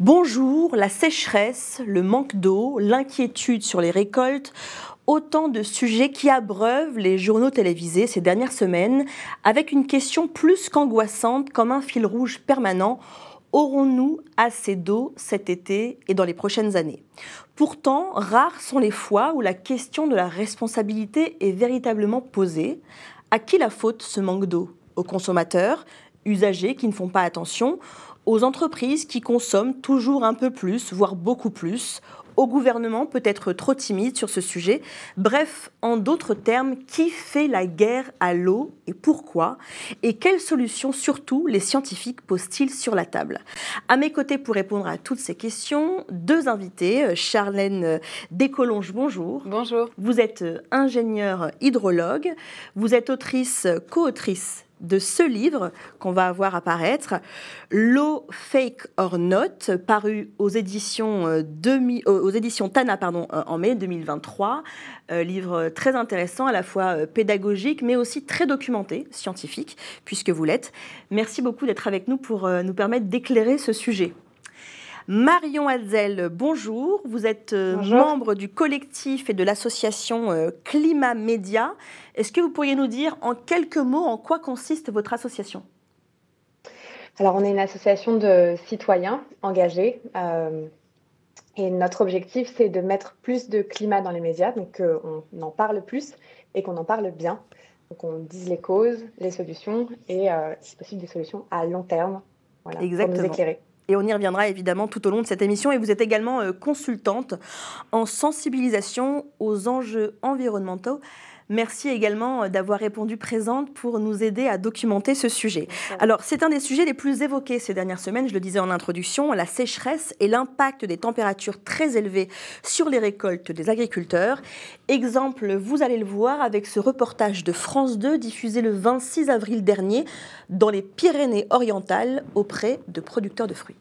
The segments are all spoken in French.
Bonjour, la sécheresse, le manque d'eau, l'inquiétude sur les récoltes, autant de sujets qui abreuvent les journaux télévisés ces dernières semaines, avec une question plus qu'angoissante comme un fil rouge permanent. Aurons-nous assez d'eau cet été et dans les prochaines années? Pourtant, rares sont les fois où la question de la responsabilité est véritablement posée. À qui la faute ce manque d'eau? Aux consommateurs, usagers qui ne font pas attention, aux entreprises qui consomment toujours un peu plus, voire beaucoup plus, au gouvernement peut-être trop timide sur ce sujet. Bref, en d'autres termes, qui fait la guerre à l'eau et pourquoi? Et quelles solutions surtout les scientifiques posent-ils sur la table? À mes côtés pour répondre à toutes ces questions, deux invités. Charlène Descolonges, bonjour. Bonjour. Vous êtes ingénieure hydrologue, vous êtes autrice, co-autrice de ce livre qu'on va avoir apparaître, L'eau fake or not, paru aux éditions, euh, euh, Tana pardon, euh, en mai 2023. livre très intéressant, à la fois pédagogique, mais aussi très documenté, scientifique, puisque vous l'êtes. Merci beaucoup d'être avec nous pour nous permettre d'éclairer ce sujet. Marion Hazel, bonjour. Vous êtes membre du collectif et de l'association Climat Média. Est-ce que vous pourriez nous dire en quelques mots en quoi consiste votre association? Alors, on est une association de citoyens engagés. Euh, et notre objectif, c'est de mettre plus de climat dans les médias, donc qu'on en parle plus et qu'on en parle bien. Donc, on dise les causes, les solutions et, euh, si possible, des solutions à long terme voilà, Exactement. pour nous éclairer. Et on y reviendra évidemment tout au long de cette émission. Et vous êtes également euh, consultante en sensibilisation aux enjeux environnementaux. Merci également euh, d'avoir répondu présente pour nous aider à documenter ce sujet. Alors, c'est un des sujets les plus évoqués ces dernières semaines, je le disais en introduction, la sécheresse et l'impact des températures très élevées sur les récoltes des agriculteurs. Exemple, vous allez le voir avec ce reportage de France 2 diffusé le 26 avril dernier dans les Pyrénées-Orientales auprès de producteurs de fruits.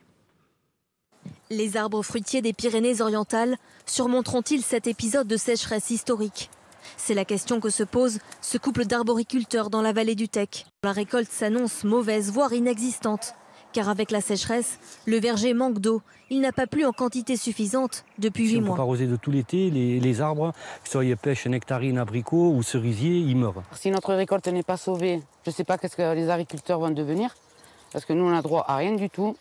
Les arbres fruitiers des Pyrénées-Orientales surmonteront-ils cet épisode de sécheresse historique? C'est la question que se pose ce couple d'arboriculteurs dans la vallée du Tech. La récolte s'annonce mauvaise, voire inexistante. Car avec la sécheresse, le verger manque d'eau. Il n'a pas plu en quantité suffisante depuis huit mois. Si on arroser de tout l'été, les, arbres, que ce soit pêche, nectarine, abricot ou cerisier, ils meurent. Si notre récolte n'est pas sauvée, je ne sais pas qu'est-ce que les agriculteurs vont devenir. Parce que nous, on n'a droit à rien du tout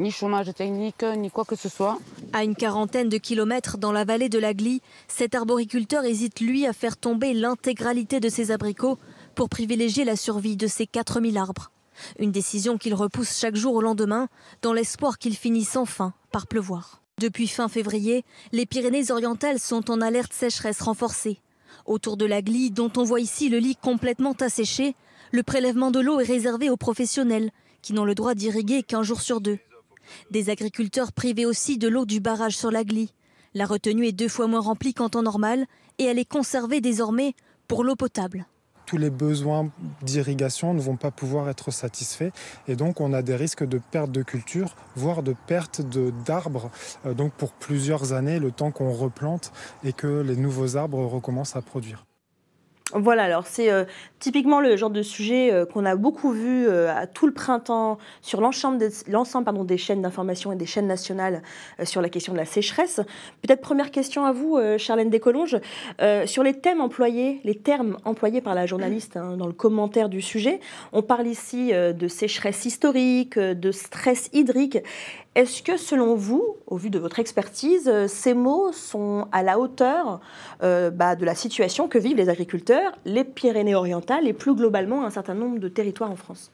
ni chômage technique, ni quoi que ce soit. À une quarantaine de kilomètres dans la vallée de la Glie, cet arboriculteur hésite lui à faire tomber l'intégralité de ses abricots pour privilégier la survie de ses 4000 arbres. Une décision qu'il repousse chaque jour au lendemain, dans l'espoir qu'il finisse enfin par pleuvoir. Depuis fin février, les Pyrénées-Orientales sont en alerte sécheresse renforcée. Autour de la Glie, dont on voit ici le lit complètement asséché, le prélèvement de l'eau est réservé aux professionnels, qui n'ont le droit d'irriguer qu'un jour sur deux. Des agriculteurs privés aussi de l'eau du barrage sur la Glie. La retenue est deux fois moins remplie qu'en temps normal et elle est conservée désormais pour l'eau potable tous les besoins d'irrigation ne vont pas pouvoir être satisfaits et donc on a des risques de perte de culture, voire de perte d'arbres, euh, donc pour plusieurs années, le temps qu'on replante et que les nouveaux arbres recommencent à produire. Voilà, alors c'est euh, typiquement le genre de sujet euh, qu'on a beaucoup vu euh, à tout le printemps sur l'ensemble des, chaînes d'information et des chaînes nationales sur la question de la sécheresse. Peut-être première question à vous, Charlène Descolonges, sur les thèmes employés, les termes employés par la journaliste hein, dans le commentaire du sujet. On parle ici de sécheresse historique, de stress hydrique. Est-ce que, selon vous, au vu de votre expertise, euh, ces mots sont à la hauteur euh, bah, de la situation que vivent les agriculteurs, les Pyrénées-Orientales et plus globalement un certain nombre de territoires en France?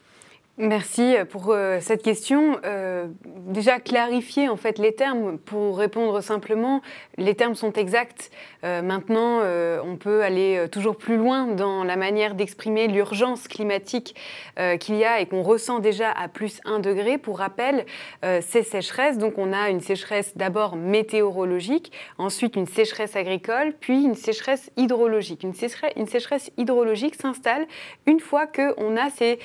Merci pour euh, cette question. Euh, déjà clarifier en fait les termes pour répondre simplement. Les termes sont exacts. Euh, maintenant, on peut aller toujours plus loin dans la manière d'exprimer l'urgence climatique qu'il y a et qu'on ressent déjà à plus 1 degré. Pour rappel, ces sécheresses, donc on a une sécheresse d'abord météorologique, ensuite une sécheresse agricole, puis une sécheresse hydrologique. Une sécheresse, une sécheresse hydrologique s'installe une fois qu'on a ces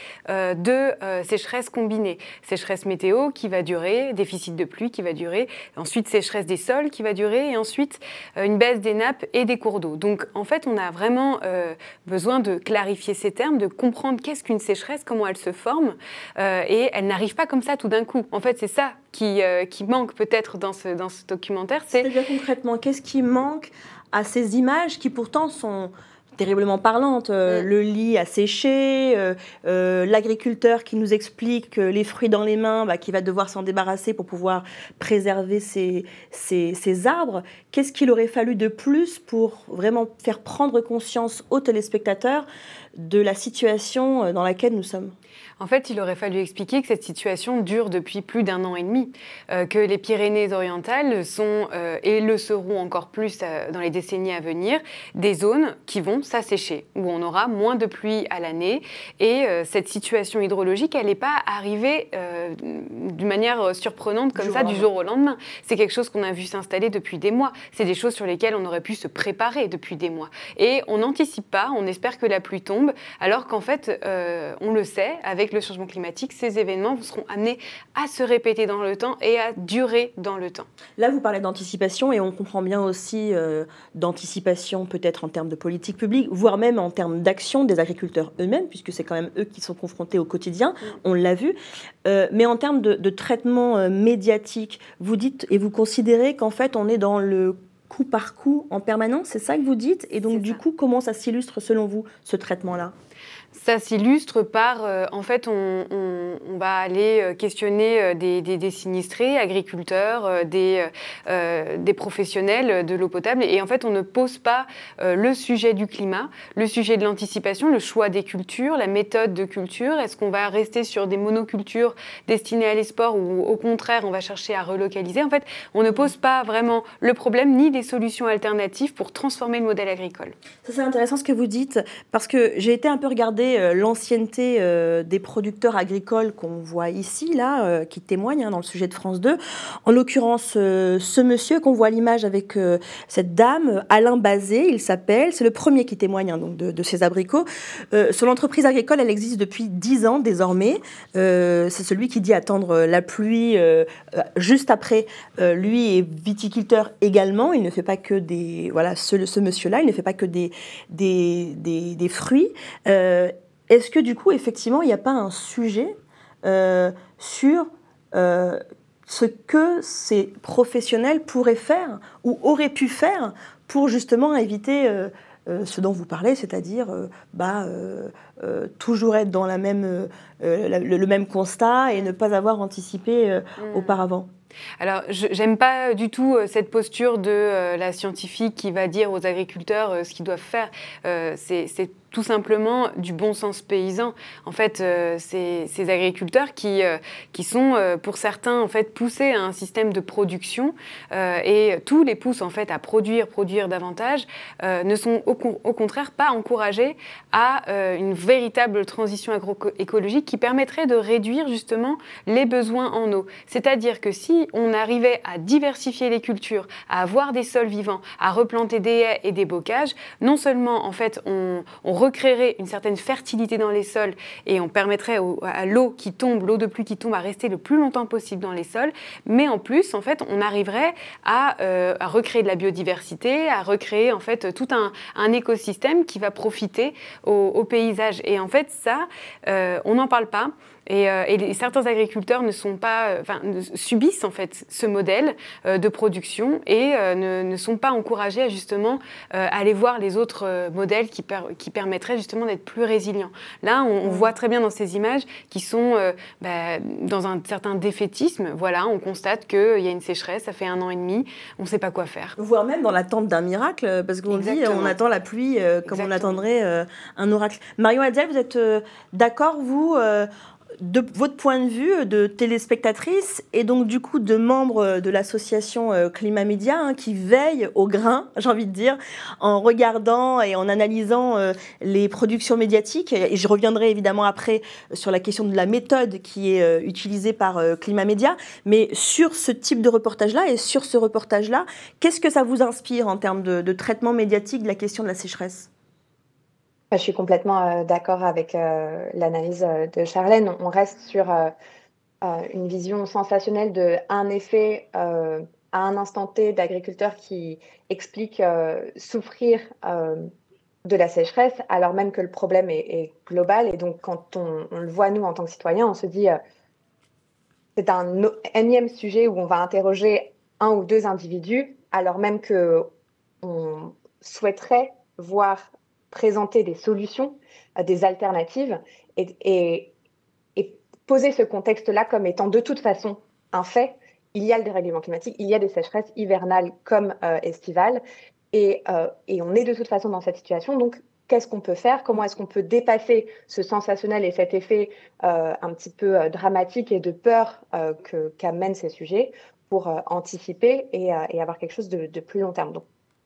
deux sécheresse combinée. Sécheresse météo qui va durer, déficit de pluie qui va durer, ensuite sécheresse des sols qui va durer, et ensuite une baisse des nappes et des cours d'eau. Donc en fait, on a vraiment besoin de clarifier ces termes, de comprendre qu'est-ce qu'une sécheresse, comment elle se forme, et elle n'arrive pas comme ça tout d'un coup. En fait, c'est ça qui, qui manque peut-être dans ce, dans ce documentaire. C'est-à-dire concrètement, qu'est-ce qui manque à ces images qui pourtant sont terriblement parlantes. Euh, le lit a séché, euh, euh, l'agriculteur qui nous explique que les fruits dans les mains, bah, qui va devoir s'en débarrasser pour pouvoir préserver ses, ses arbres. Qu'est-ce qu'il aurait fallu de plus pour vraiment faire prendre conscience aux téléspectateurs de la situation dans laquelle nous sommes en fait, il aurait fallu expliquer que cette situation dure depuis plus d'un an et demi, euh, que les Pyrénées-Orientales sont, euh, et le seront encore plus euh, dans les décennies à venir, des zones qui vont s'assécher, où on aura moins de pluie à l'année. Et cette situation hydrologique, elle n'est pas arrivée d'une manière surprenante comme ça du jour au lendemain. C'est quelque chose qu'on a vu s'installer depuis des mois. C'est des choses sur lesquelles on aurait pu se préparer depuis des mois. Et on n'anticipe pas, on espère que la pluie tombe, alors qu'en fait, on le sait, avec le changement climatique, ces événements seront amenés à se répéter dans le temps et à durer dans le temps. Là, vous parlez d'anticipation et on comprend bien aussi euh, d'anticipation peut-être en termes de politique publique, voire même en termes d'action des agriculteurs eux-mêmes, puisque c'est quand même eux qui sont confrontés au quotidien, mm. on l'a vu. Euh, mais en termes de, traitement euh, médiatique, vous dites et vous considérez qu'en fait on est dans le coup par coup en permanence, c'est ça que vous dites? Et donc du coup, comment ça s'illustre selon vous, ce traitement-là? Ça s'illustre par, euh, en fait, on, va aller euh, questionner euh, des, sinistrés, agriculteurs, des, des professionnels de l'eau potable, et en fait, on ne pose pas le sujet du climat, le sujet de l'anticipation, le choix des cultures, la méthode de culture. Est-ce qu'on va rester sur des monocultures destinées à l'espoir ou au contraire, on va chercher à relocaliser? En fait, on ne pose pas vraiment le problème ni des solutions alternatives pour transformer le modèle agricole. Ça, c'est intéressant ce que vous dites, parce que j'ai été un peu regardée euh, l'ancienneté euh, des producteurs agricoles qu'on voit ici, là, euh, qui témoignent hein, dans le sujet de France 2. En l'occurrence, ce monsieur qu'on voit l'image avec cette dame, Alain Bazé, il s'appelle. C'est le premier qui témoigne hein, donc de, ces abricots. sur l'entreprise agricole, elle existe depuis 10 ans désormais. c'est celui qui dit attendre la pluie juste après. lui est viticulteur également. Il ne fait pas que des. Voilà, ce, monsieur-là, il ne fait pas que des, des, des, des fruits. Est-ce que du coup, effectivement, il n'y a pas un sujet euh, sur euh, ce que ces professionnels pourraient faire ou auraient pu faire pour justement éviter euh, ce dont vous parlez, c'est-à-dire bah, toujours être dans la même, le, même constat et ne pas avoir anticipé mmh. auparavant? Alors, j'aime pas du tout cette posture de la scientifique qui va dire aux agriculteurs ce qu'ils doivent faire. c'est tout simplement du bon sens paysan. En fait, euh, ces, agriculteurs qui, euh, qui sont, euh, pour certains, en fait, poussés à un système de production et tous les poussent en fait à produire, produire davantage, ne sont au, contraire pas encouragés à une véritable transition agroécologique qui permettrait de réduire justement les besoins en eau. C'est-à-dire que si on arrivait à diversifier les cultures, à avoir des sols vivants, à replanter des haies et des bocages, non seulement en fait on, on recréerait une certaine fertilité dans les sols et on permettrait à l'eau qui tombe, l'eau de pluie qui tombe, à rester le plus longtemps possible dans les sols. Mais en plus, en fait, on arriverait à, euh, recréer de la biodiversité, à recréer en fait tout un, écosystème qui va profiter au, paysage. Et en fait, ça, euh, on n'en parle pas. Euh, et, certains agriculteurs ne sont pas, euh, enfin, subissent en fait ce modèle euh, de production et ne, sont pas encouragés à justement aller voir les autres modèles qui, qui permettraient justement d'être plus résilients. Là, on, mmh. voit très bien dans ces images qui sont bah, dans un certain défaitisme. Voilà, on constate qu'il y a une sécheresse, ça fait un an et demi, on ne sait pas quoi faire. Voire même dans l'attente d'un miracle, parce qu'on dit on attend la pluie comme on attendrait un oracle. Marion Adzel, vous êtes d'accord, vous de votre point de vue de téléspectatrice et donc du coup de membre de l'association euh, Climat Média hein, qui veille au grain, j'ai envie de dire, en regardant et en analysant euh, les productions médiatiques. Et je reviendrai évidemment après sur la question de la méthode qui est euh, utilisée par Climat Média. Mais sur ce type de reportage-là et sur ce reportage-là, qu'est-ce que ça vous inspire en termes de traitement médiatique de la question de la sécheresse? Je suis complètement d'accord avec l'analyse de Charlène. On reste sur une vision sensationnelle de un effet à un instant T d'agriculteurs qui explique souffrir de la sécheresse, alors même que le problème est, global. Et donc, quand on, le voit, nous, en tant que citoyens, on se dit, c'est un énième sujet où on va interroger un ou deux individus, alors même que on souhaiterait voir présenter des solutions, euh, des alternatives et, poser ce contexte-là comme étant de toute façon un fait. Il y a le dérèglement climatique, il y a des sécheresses hivernales comme euh, estivales et, euh, et, on est de toute façon dans cette situation. Donc, qu'est-ce qu'on peut faire? Comment est-ce qu'on peut dépasser ce sensationnel et cet effet un petit peu dramatique et de peur qu'amènent ces sujets pour anticiper et, avoir quelque chose de, de plus long terme? Donc,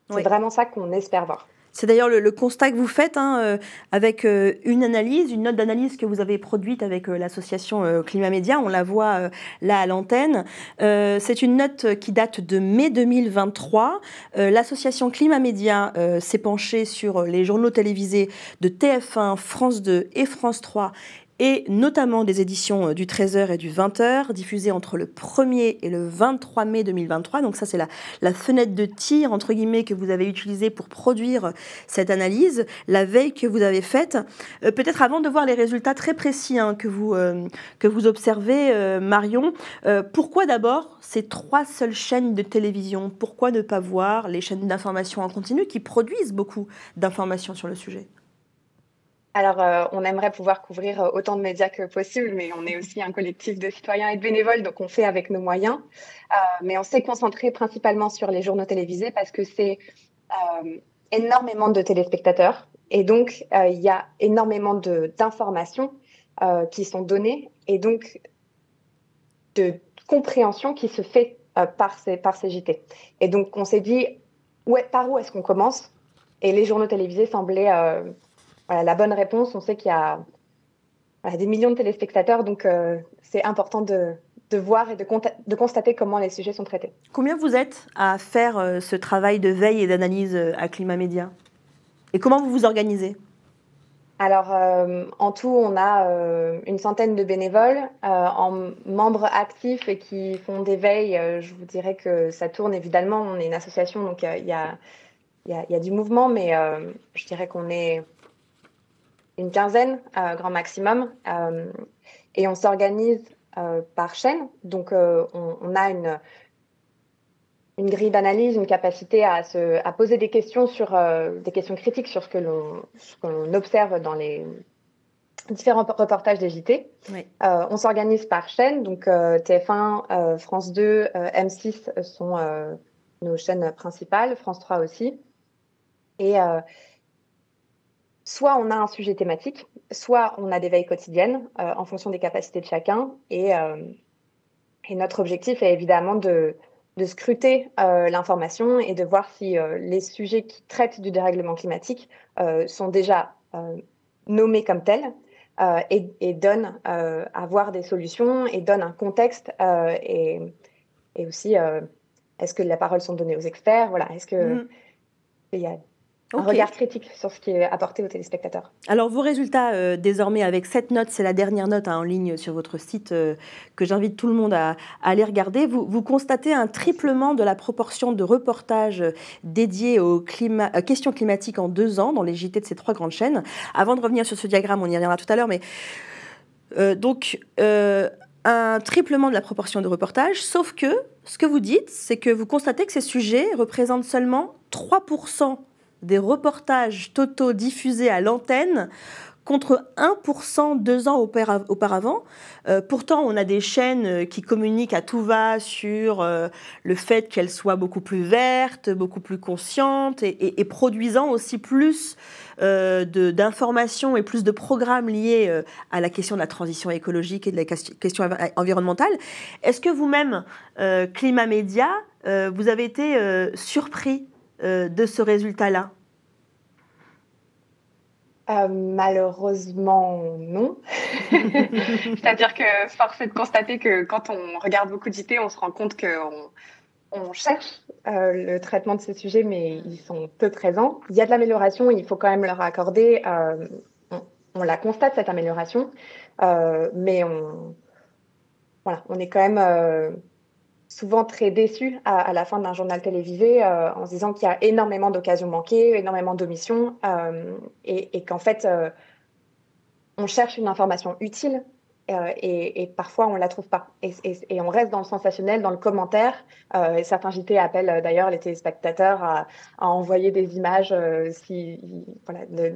c'est vraiment ça qu'on espère voir. C'est d'ailleurs le, constat que vous faites hein, euh, avec euh, une analyse, une note d'analyse que vous avez produite avec euh, l'association Climat Média. On la voit là à l'antenne. c'est une note qui date de mai 2023. l'association Climat Média s'est penchée sur les journaux télévisés de TF1, France 2 et France 3 et notamment des éditions euh, du 13h et du 20h, diffusées entre le 1er et le 23 mai 2023. Donc ça, c'est la, la, fenêtre de tir, entre guillemets, que vous avez utilisée pour produire cette analyse, la veille que vous avez faite. Euh, peut-être avant de voir les résultats très précis hein, que, vous, euh, que vous observez, Marion, pourquoi d'abord ces trois seules chaînes de télévision? Pourquoi ne pas voir les chaînes d'information en continu qui produisent beaucoup d'informations sur le sujet? Alors, euh, on aimerait pouvoir couvrir euh, autant de médias que possible, mais on est aussi un collectif de citoyens et de bénévoles, donc on fait avec nos moyens. Euh, mais on s'est concentré principalement sur les journaux télévisés parce que c'est énormément de téléspectateurs. Et donc, il y a énormément d'informations qui sont données et donc de compréhension qui se fait par, ces, par ces JT. Et donc, on s'est dit, par où est-ce qu'on commence? Et les journaux télévisés semblaient la bonne réponse. On sait qu'il y a des millions de téléspectateurs, donc euh, c'est important de, voir et de, constater comment les sujets sont traités. Combien vous êtes à faire euh, ce travail de veille et d'analyse euh, à Climat Média? Et comment vous vous organisez? Alors, en tout, on a une centaine de bénévoles en membres actifs et qui font des veilles. je vous dirais que ça tourne évidemment. On est une association, donc il y a, y, a, du mouvement, mais je dirais qu'on est une quinzaine, euh, grand maximum. Euh, et on s'organise euh, par chaîne. Donc, on, a une, une grille d'analyse, une capacité à, se, à poser des questions, sur, des questions critiques sur ce que l'on observe dans les différents reportages des JT. on s'organise par chaîne. Donc, TF1, France 2, M6 sont nos chaînes principales, France 3 aussi. Et soit on a un sujet thématique, soit on a des veilles quotidiennes euh, en fonction des capacités de chacun. Et, euh, notre objectif est évidemment de, scruter euh, l'information et de voir si les sujets qui traitent du dérèglement climatique sont déjà nommés comme tels et, donnent à voir des solutions et donnent un contexte et, aussi est-ce que les paroles sont données aux experts? Voilà, est-ce que mmh. il y a un regard critique sur ce qui est apporté aux téléspectateurs. Alors vos résultats euh, désormais avec cette note, c'est la dernière note hein, en ligne sur votre site euh, que j'invite tout le monde à, aller regarder. Vous, vous, constatez un triplement de la proportion de reportages dédiés aux climat, euh, questions climatiques en deux ans dans les JT de ces trois grandes chaînes. Avant de revenir sur ce diagramme, on y reviendra tout à l'heure, mais donc un triplement de la proportion de reportages, sauf que ce que vous dites, c'est que vous constatez que ces sujets représentent seulement 3% des reportages totaux diffusés à l'antenne contre 1% deux ans auparavant. Euh, pourtant, on a des chaînes euh, qui communiquent à tout va sur euh, le fait qu'elles soient beaucoup plus vertes, beaucoup plus conscientes et, produisant aussi plus d'informations et plus de programmes liés à la question de la transition écologique et de la question environnementale. Est-ce que vous-même, Climat Média, vous avez été surpris de ce résultat-là euh, malheureusement, non. C'est-à-dire que force est de constater que quand on regarde beaucoup d'IT, on se rend compte qu'on on cherche le traitement de ces sujets, mais ils sont peu présents. Il y a de l'amélioration, il faut quand même leur accorder. On, on, la constate, cette amélioration, mais on, voilà, on est quand même souvent très déçus à, la fin d'un journal télévisé euh, en se disant qu'il y a énormément d'occasions manquées, énormément d'omissions euh, et, qu'en fait, euh, on cherche une information utile euh, et, parfois on ne la trouve pas. Et, on reste dans le sensationnel, dans le commentaire. Euh, certains JT appellent euh, d'ailleurs les téléspectateurs à, envoyer des images si, voilà, de,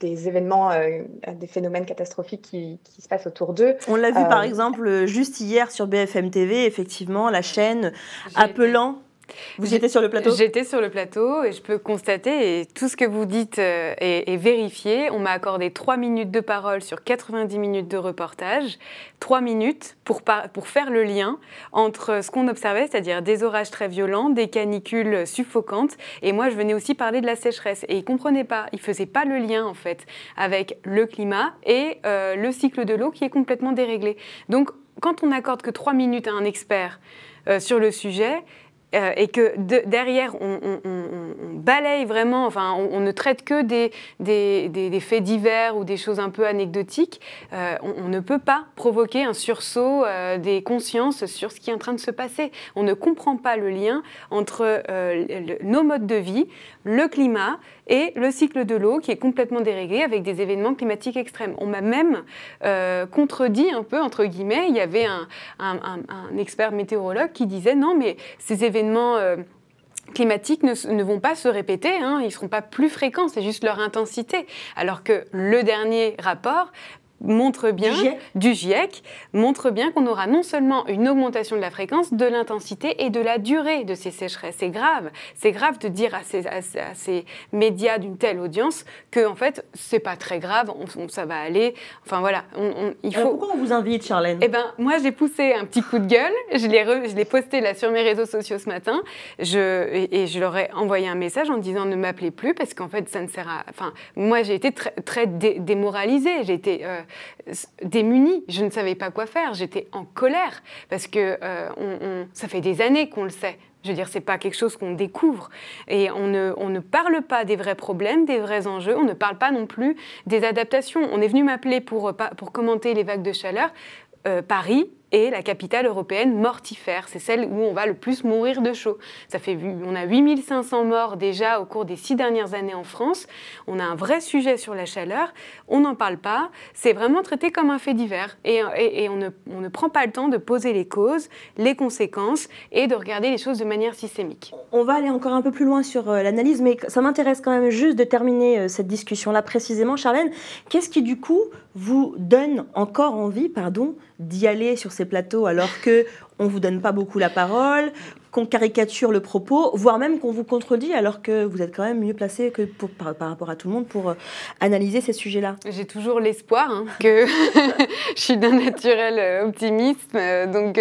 des événements, des phénomènes catastrophiques qui, qui se passent autour d'eux. On l'a vu par exemple juste hier sur BFM TV, effectivement, la chaîne appelant vous étiez sur le plateau? J'étais sur le plateau et je peux constater, et tout ce que vous dites euh, est, vérifié. On m'a accordé 3 minutes de parole sur 90 minutes de reportage. 3 minutes pour, pour faire le lien entre ce qu'on observait, c'est-à-dire des orages très violents, des canicules suffocantes. Et moi, je venais aussi parler de la sécheresse. Et ils ne comprenaient pas, ils ne faisaient pas le lien, en fait, avec le climat et euh, le cycle de l'eau qui est complètement déréglé. Donc, quand on n'accorde que 3 minutes à un expert euh, sur le sujet, euh, et que derrière, on, balaye vraiment, enfin, on, ne traite que des, faits divers ou des choses un peu anecdotiques, euh, on, ne peut pas provoquer un sursaut euh, des consciences sur ce qui est en train de se passer. On ne comprend pas le lien entre nos modes de vie, le climat et le cycle de l'eau qui est complètement déréglé avec des événements climatiques extrêmes. On m'a même contredit un peu, entre guillemets, il y avait un, expert météorologue qui disait non, mais ces événements euh, climatiques ne, vont pas se répéter, hein, ils ne seront pas plus fréquents, c'est juste leur intensité. Alors que le dernier rapport montre bien, du GIEC. montre bien qu'on aura non seulement une augmentation de la fréquence, de l'intensité et de la durée de ces sécheresses. C'est grave. C'est grave de dire à ces, à ces médias d'une telle audience que, en fait, c'est pas très grave, on, ça va aller. Enfin voilà. On, il faut... pourquoi on vous invite, Charlène? Eh ben, moi, j'ai poussé un petit coup de gueule. Je l'ai, je l'ai posté là sur mes réseaux sociaux ce matin. Je, et, je leur ai envoyé un message en disant ne m'appelez plus parce qu'en fait, ça ne sert à. Enfin, moi, j'ai été très, très démoralisée. J'ai été. Euh, démunie. Je ne savais pas quoi faire. J'étais en colère parce que euh, ça fait des années qu'on le sait. Je veux dire, c'est pas quelque chose qu'on découvre. Et on ne, on ne, parle pas des vrais problèmes, des vrais enjeux. On ne parle pas non plus des adaptations. On est venu m'appeler pour, pour commenter les vagues de chaleur. Euh, Paris est la capitale européenne mortifère. C'est celle où on va le plus mourir de chaud. Ça fait, on a 8500 morts déjà au cours des six dernières années en France. On a un vrai sujet sur la chaleur. On n'en parle pas. C'est vraiment traité comme un fait divers. Et, on, ne, on, ne, prend pas le temps de poser les causes, les conséquences et de regarder les choses de manière systémique. On va aller encore un peu plus loin sur euh, l'analyse, mais ça m'intéresse quand même juste de terminer euh, cette discussion-là précisément. Charlène, qu'est-ce qui du coup vous donne encore envie pardon, d'y aller sur ces plateaux alors que on vous donne pas beaucoup la parole, qu'on caricature le propos, voire même qu'on vous contredit alors que vous êtes quand même mieux placé que pour, par, rapport à tout le monde pour euh, analyser ces sujets-là. J'ai toujours l'espoir hein, que je suis d'un naturel euh, optimiste, euh, donc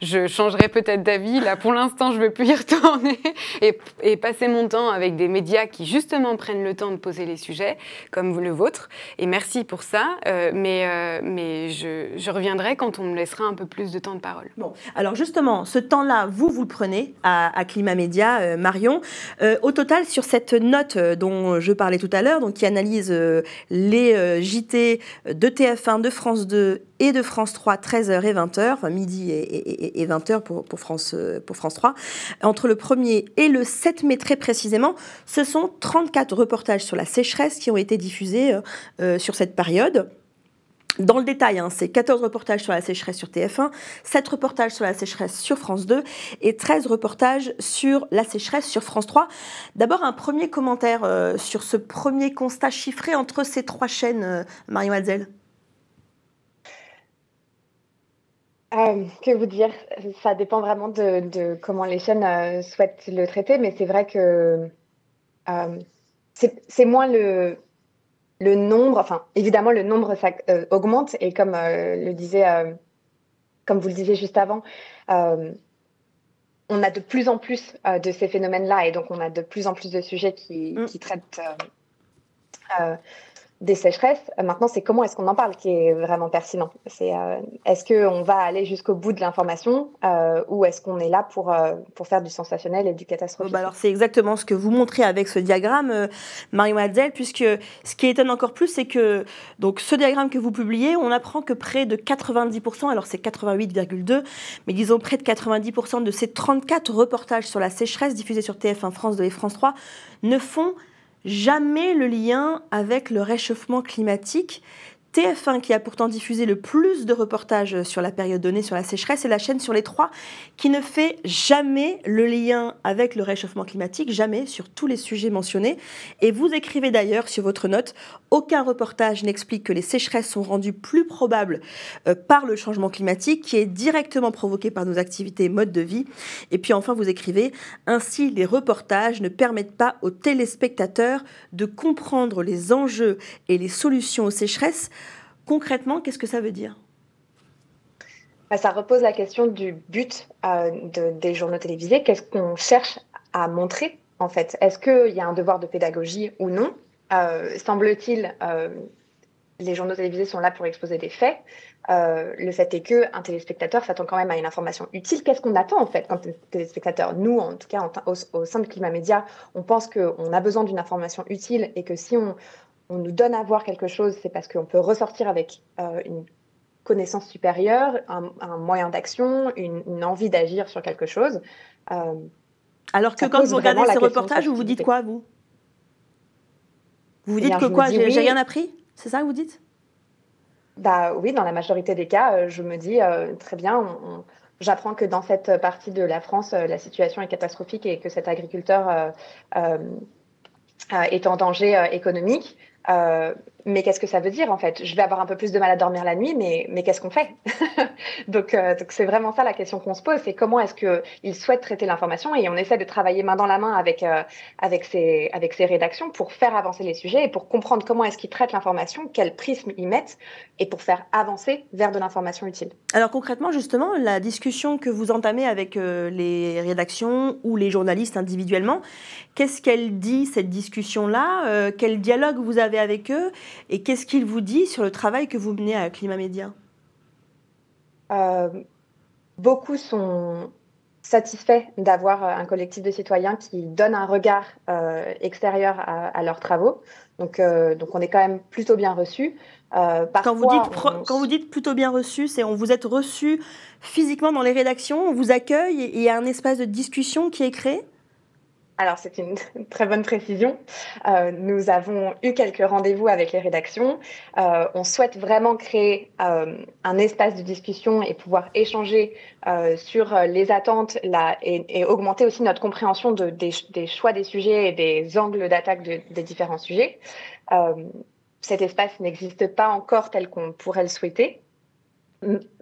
je, changerai peut-être d'avis. Là, pour l'instant, je ne veux plus y retourner et, et, passer mon temps avec des médias qui justement prennent le temps de poser les sujets, comme le vôtre. Et merci pour ça, mais, mais je, je reviendrai quand on me laissera un peu plus de temps de parole. Bon, alors justement, ce temps-là, vous, vous le prenez à, Climat Média, euh, Marion. Euh, au total, sur cette note euh, dont je parlais tout à l'heure, donc qui analyse les JT de TF1, de France 2 et de France 3, 13h et 20h, enfin midi et, 20h pour, pour, France, pour France 3. Entre le 1er et le 7 mai très précisément, ce sont 34 reportages sur la sécheresse qui ont été diffusés sur cette période. Dans le détail, hein, c'est 14 reportages sur la sécheresse sur TF1, 7 reportages sur la sécheresse sur France 2 et 13 reportages sur la sécheresse sur France 3. D'abord, un premier commentaire euh, sur ce premier constat chiffré entre ces trois chaînes, euh, Marie-Mademoiselle. Euh, que vous dire? Ça dépend vraiment de, comment les chaînes souhaitent le traiter, mais c'est vrai que c'est moins le, le nombre, enfin évidemment le nombre ça, euh, augmente et comme euh, le disait, euh, comme vous le disiez juste avant, on a de plus en plus de ces phénomènes-là et donc on a de plus en plus de sujets qui, mm. qui traitent des sécheresses. Euh, maintenant, c'est comment est-ce qu'on en parle qui est vraiment pertinent. C'est euh, est-ce qu'on va aller jusqu'au bout de l'information euh, ou est-ce qu'on est là pour, pour faire du sensationnel et du catastrophique? Bah Alors, c'est exactement ce que vous montrez avec ce diagramme, Marie-Mademoiselle, puisque ce qui étonne encore plus, c'est que donc, ce diagramme que vous publiez, on apprend que près de 90%, alors c'est 88,2, mais disons près de 90% de ces 34 reportages sur la sécheresse diffusés sur TF1 France 2 et France 3 ne font jamais le lien avec le réchauffement climatique TF1, qui a pourtant diffusé le plus de reportages sur la période donnée sur la sécheresse, est la chaîne sur les trois qui ne fait jamais le lien avec le réchauffement climatique, jamais sur tous les sujets mentionnés. Et vous écrivez d'ailleurs sur votre note, aucun reportage n'explique que les sécheresses sont rendues plus probables euh, par le changement climatique qui est directement provoqué par nos activités et modes de vie. Et puis enfin, vous écrivez, ainsi les reportages ne permettent pas aux téléspectateurs de comprendre les enjeux et les solutions aux sécheresses Concrètement, qu'est-ce que ça veut dire? Bah, Ça repose la question du but euh, des journaux télévisés. Qu'est-ce qu'on cherche à montrer en fait? Est-ce qu'il y a un devoir de pédagogie ou non? Euh, Semble-t-il, euh, les journaux télévisés sont là pour exposer des faits. le fait est que un téléspectateur s'attend quand même à une information utile. Qu'est-ce qu'on attend en fait quand téléspectateur? Nous, en tout cas, au, au, sein de Climat Média, on pense qu'on a besoin d'une information utile et que si on, on nous donne à voir quelque chose, c'est parce qu'on peut ressortir avec euh, une connaissance supérieure, un, moyen d'action, une, envie d'agir sur quelque chose. Euh, Alors que quand vous regardez ces reportages, vous vous dites quoi, vous? Vous vous dites que quoi J'ai rien appris? C'est ça que vous dites? Bah, Oui, dans la majorité des cas, euh, je me dis très bien, j'apprends que dans cette partie de la France, la situation est catastrophique et que cet agriculteur est en danger économique. Euh, mais qu'est-ce que ça veut dire en fait? Je vais avoir un peu plus de mal à dormir la nuit, mais, mais qu'est-ce qu'on fait? Donc euh, donc c'est vraiment ça la question qu'on se pose, c'est comment est-ce qu'ils souhaitent traiter l'information et on essaie de travailler main dans la main avec euh, avec ces avec ces rédactions pour faire avancer les sujets et pour comprendre comment est-ce qu'ils traitent l'information, quel prisme ils mettent et pour faire avancer vers de l'information utile. Alors concrètement justement, la discussion que vous entamez avec les rédactions ou les journalistes individuellement, qu'est-ce qu'elle dit cette discussion là Quel dialogue vous avez avec eux? Et qu'est-ce qu'il vous dit sur le travail que vous menez à Climat Média? Euh, Beaucoup sont satisfaits d'avoir un collectif de citoyens qui donne un regard euh, extérieur à, leurs travaux. Donc, euh, donc on est quand même plutôt bien reçus. quand, vous dites quand vous dites plutôt bien reçus, c'est on vous êtes reçus physiquement dans les rédactions, on vous accueille et il y a un espace de discussion qui est créé? Alors, c'est une très bonne précision. Euh, nous avons eu quelques rendez-vous avec les rédactions. Euh, on souhaite vraiment créer euh, un espace de discussion et pouvoir échanger sur les attentes là, et, augmenter aussi notre compréhension de, des, choix des sujets et des angles d'attaque des différents sujets. cet espace n'existe pas encore tel qu'on pourrait le souhaiter.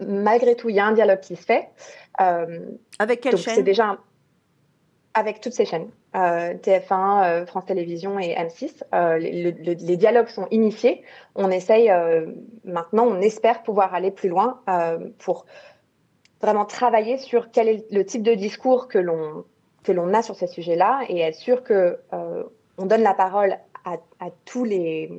malgré tout, il y a un dialogue qui se fait. avec quelle chaîne C'est déjà avec toutes ces chaînes. Euh, TF1, euh, France Télévisions et M6. Euh, les dialogues sont initiés. On essaye maintenant, on espère pouvoir aller plus loin pour vraiment travailler sur quel est le type de discours que l'on que l'on a sur ces sujets-là et être sûr que on donne la parole à, tous les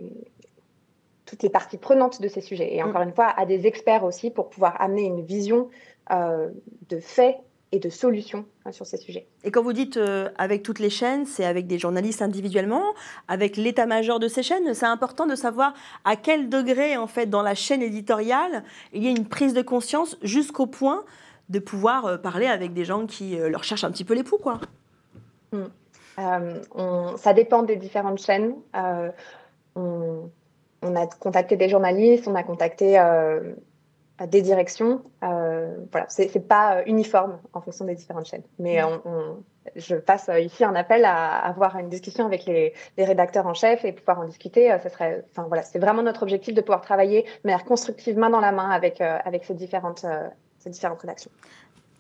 toutes les parties prenantes de ces sujets et encore mm. une fois à des experts aussi pour pouvoir amener une vision de fait et de solutions hein, sur ces sujets. Et quand vous dites euh, avec toutes les chaînes, c'est avec des journalistes individuellement, avec l'état-major de ces chaînes, c'est important de savoir à quel degré, en fait, dans la chaîne éditoriale, il y a une prise de conscience jusqu'au point de pouvoir euh, parler avec des gens qui euh, leur cherchent un petit peu les poux, quoi. Mmh. ça dépend des différentes chaînes. On, on, a contacté des journalistes, on a contacté des directions. Euh, voilà, c'est pas euh, uniforme en fonction des différentes chaînes. Mais mm. je passe euh, ici un appel à, avoir une discussion avec les, rédacteurs en chef et pouvoir en discuter. Ça serait, enfin voilà, c'est vraiment notre objectif de pouvoir travailler de manière constructive, main dans la main avec avec ces différentes ces différentes rédactions.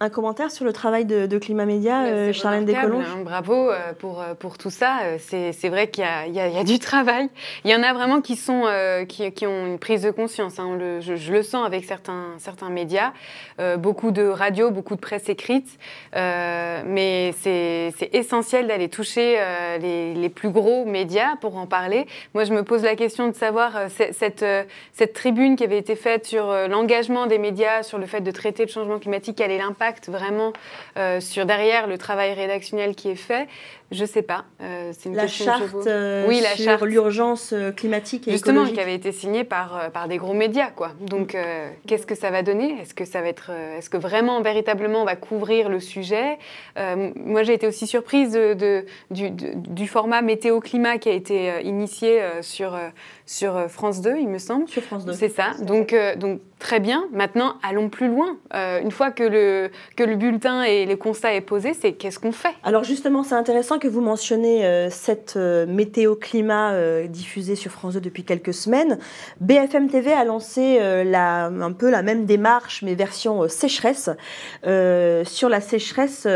Un commentaire sur le travail de, Climat Média, euh, Charlène Descolonges hein. Bravo euh, pour, euh, pour tout ça. C'est vrai qu'il y, y, a du travail. Il y en a vraiment qui, sont, qui, qui ont une prise de conscience. Hein. Le, je, le sens avec certains, certains médias. beaucoup de radio, beaucoup de presse écrite. mais c'est essentiel d'aller toucher les, les, plus gros médias pour en parler. Moi, je me pose la question de savoir cette, cette tribune qui avait été faite sur l'engagement des médias, sur le fait de traiter le changement climatique, quel est l'impact vraiment euh, sur derrière le travail rédactionnel qui est fait je sais pas. Euh, c'est une la charte euh, oui, la sur l'urgence climatique et Justement, qui avait été signée par, par des gros médias, quoi. Donc, qu'est-ce que ça va donner? Est-ce que ça va être, est-ce que vraiment, véritablement, on va couvrir le sujet? Moi, j'ai été aussi surprise de, du, du, format météo-climat qui a été initié sur, sur France 2, il me semble. Sur France 2. C'est ça. Donc, donc, très bien. Maintenant, allons plus loin. une fois que le, que le bulletin et les constats est posé, c'est qu'est-ce qu'on fait? Alors, justement, c'est intéressant que vous mentionnez euh, cette euh, météo-climat euh, diffusée sur France 2 depuis quelques semaines. BFM TV a lancé la, un peu la même démarche, mais version sécheresse. sur la sécheresse,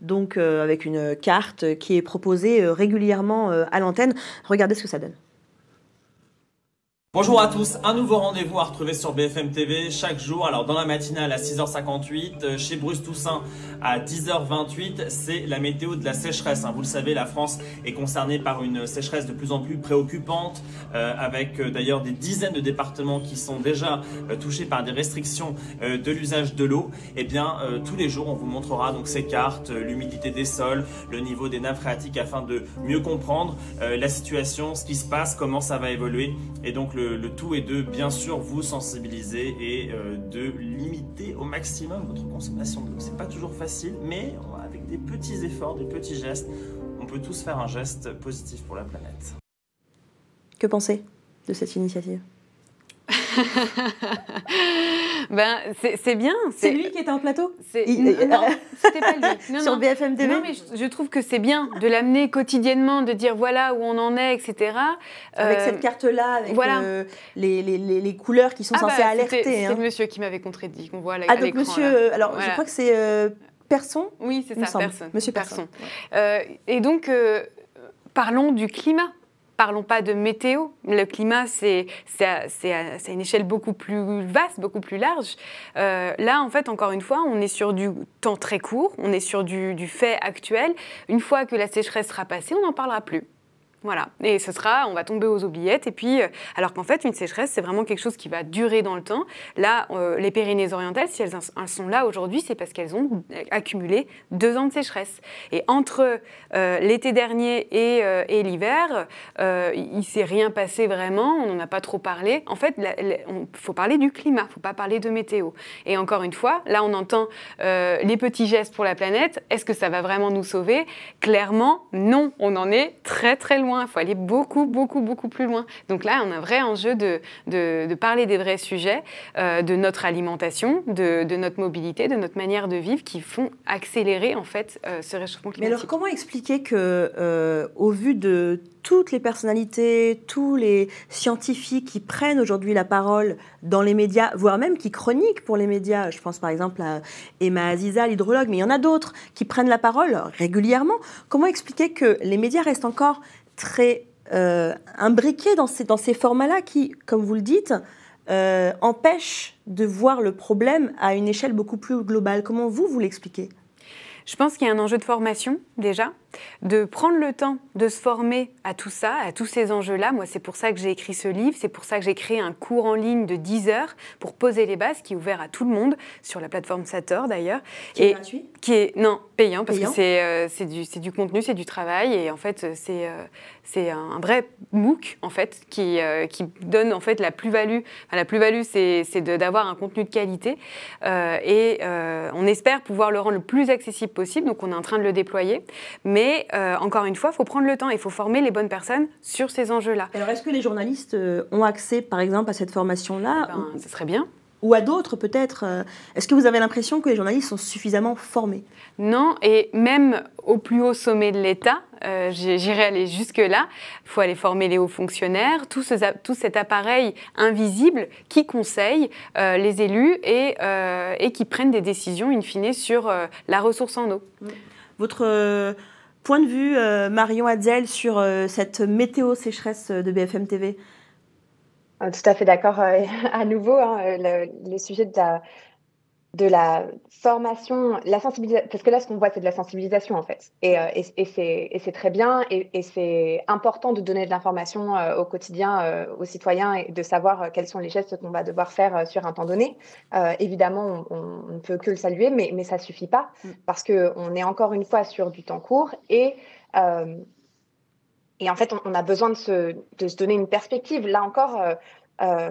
donc avec une carte qui est proposée régulièrement à l'antenne. Regardez ce que ça donne. Bonjour à tous, un nouveau rendez-vous à retrouver sur BFM TV chaque jour. Alors dans la matinale à 6h58, euh, chez Bruce Toussaint à 10h28, c'est la météo de la sécheresse. Hein. Vous le savez, la France est concernée par une sécheresse de plus en plus préoccupante, euh, avec euh, d'ailleurs des dizaines de départements qui sont déjà touchés par des restrictions de l'usage de l'eau. Et eh bien, tous les jours, on vous montrera donc ces cartes, l'humidité des sols, le niveau des nappes phréatiques, afin de mieux comprendre la situation, ce qui se passe, comment ça va évoluer, et donc tout est de bien sûr vous sensibiliser et euh, de limiter au maximum votre consommation d'eau. C'est pas toujours facile, mais avec des petits efforts, des petits gestes, on peut tous faire un geste positif pour la planète. Que penser de cette initiative? ben, c'est bien. C'est lui qui était en plateau Non, c'était pas lui. Sur BFM TV Non, mais je, trouve que c'est bien de l'amener quotidiennement, de dire voilà où on en est, etc. Avec euh, cette carte-là, avec euh, les, les, les, couleurs qui sont ah censées bah, alerter. C'est hein. le monsieur qui m'avait contredit, qu'on voit à, ah, donc monsieur, euh, alors je crois que c'est Person Oui, c'est ça, personne. Monsieur Person. et donc, parlons du climat parlons pas de météo. Le climat, c'est à, une échelle beaucoup plus vaste, beaucoup plus large. Euh, là, en fait, encore une fois, on est sur du temps très court, on est sur du, du fait actuel. Une fois que la sécheresse sera passée, on n'en parlera plus. Voilà, et ce sera, on va tomber aux oubliettes. Et puis, euh, alors qu'en fait, une sécheresse, c'est vraiment quelque chose qui va durer dans le temps. Là, euh, les Pyrénées-Orientales, si elles, sont là aujourd'hui, c'est parce qu'elles ont accumulé deux ans de sécheresse. Et entre euh, l'été dernier et l'hiver, il ne s'est rien passé vraiment, on n'en a pas trop parlé. En fait, il faut parler du climat, il ne faut pas parler de météo. Et encore une fois, là, on entend les petits gestes pour la planète. Est-ce que ça va vraiment nous sauver? Clairement, non, on en est très très loin il faut aller beaucoup, beaucoup, beaucoup plus loin. Donc là, on a un vrai enjeu de, de, parler des vrais sujets, euh, de notre alimentation, de, de, notre mobilité, de notre manière de vivre, qui font accélérer en fait euh, ce réchauffement climatique. Mais alors, comment expliquer que, euh, au vu de toutes les personnalités, tous les scientifiques qui prennent aujourd'hui la parole dans les médias, voire même qui chroniquent pour les médias. Je pense par exemple à Emma Aziza, l'hydrologue, mais il y en a d'autres qui prennent la parole régulièrement. Comment expliquer que les médias restent encore très euh, ces, dans ces formats-là qui, comme vous le dites, euh, empêchent de voir le problème à une échelle beaucoup plus globale. Comment vous, vous l'expliquez? Je pense qu'il y a un enjeu de formation déjà de prendre le temps de se former à tout ça, à tous ces enjeux-là. Moi, c'est pour ça que j'ai écrit ce livre, c'est pour ça que j'ai créé un cours en ligne de 10 heures pour poser les bases, qui est ouvert à tout le monde, sur la plateforme Sator d'ailleurs. Qui est gratuit Qui est, non, payant, parce que c'est euh, du, du, contenu, c'est du travail, et en fait, c'est euh, c'est un vrai MOOC, en fait, qui, euh, qui donne en fait la plus-value. la plus-value, c'est d'avoir un contenu de qualité, et on espère pouvoir le rendre le plus accessible possible, donc on est en train de le déployer. Mais mais euh, encore une fois, il faut prendre le temps, il faut former les bonnes personnes sur ces enjeux-là. Alors, est-ce que les journalistes euh, ont accès, par exemple, à cette formation-là Ce ben, serait bien. ou à d'autres peut-être. Euh, est-ce que vous avez l'impression que les journalistes sont suffisamment formés? Non, et même au plus haut sommet de l'État, euh, j'irai aller jusque-là, il faut aller former les hauts fonctionnaires, tout, cet appareil invisible qui conseille euh, les élus et, et, qui prennent des décisions, in fine, sur la ressource en eau. Votre point de vue, Marion Hadzel, sur cette météo sécheresse de BFM TV euh, tout à fait d'accord. Euh, à nouveau, hein, euh, le, sujet de la, de la formation, la sensibilisation, parce que là, ce qu'on voit, c'est de la sensibilisation, en fait. Et, et, c'est très bien, et, c'est important de donner de l'information au quotidien aux citoyens et de savoir quels sont les gestes qu'on va devoir faire sur un temps donné. évidemment, on, ne peut que le saluer, mais, mais ça ne suffit pas, mm. parce qu'on est encore une fois sur du temps court, et et en fait, on, a besoin de se, de se, donner une perspective. Là encore, euh, euh,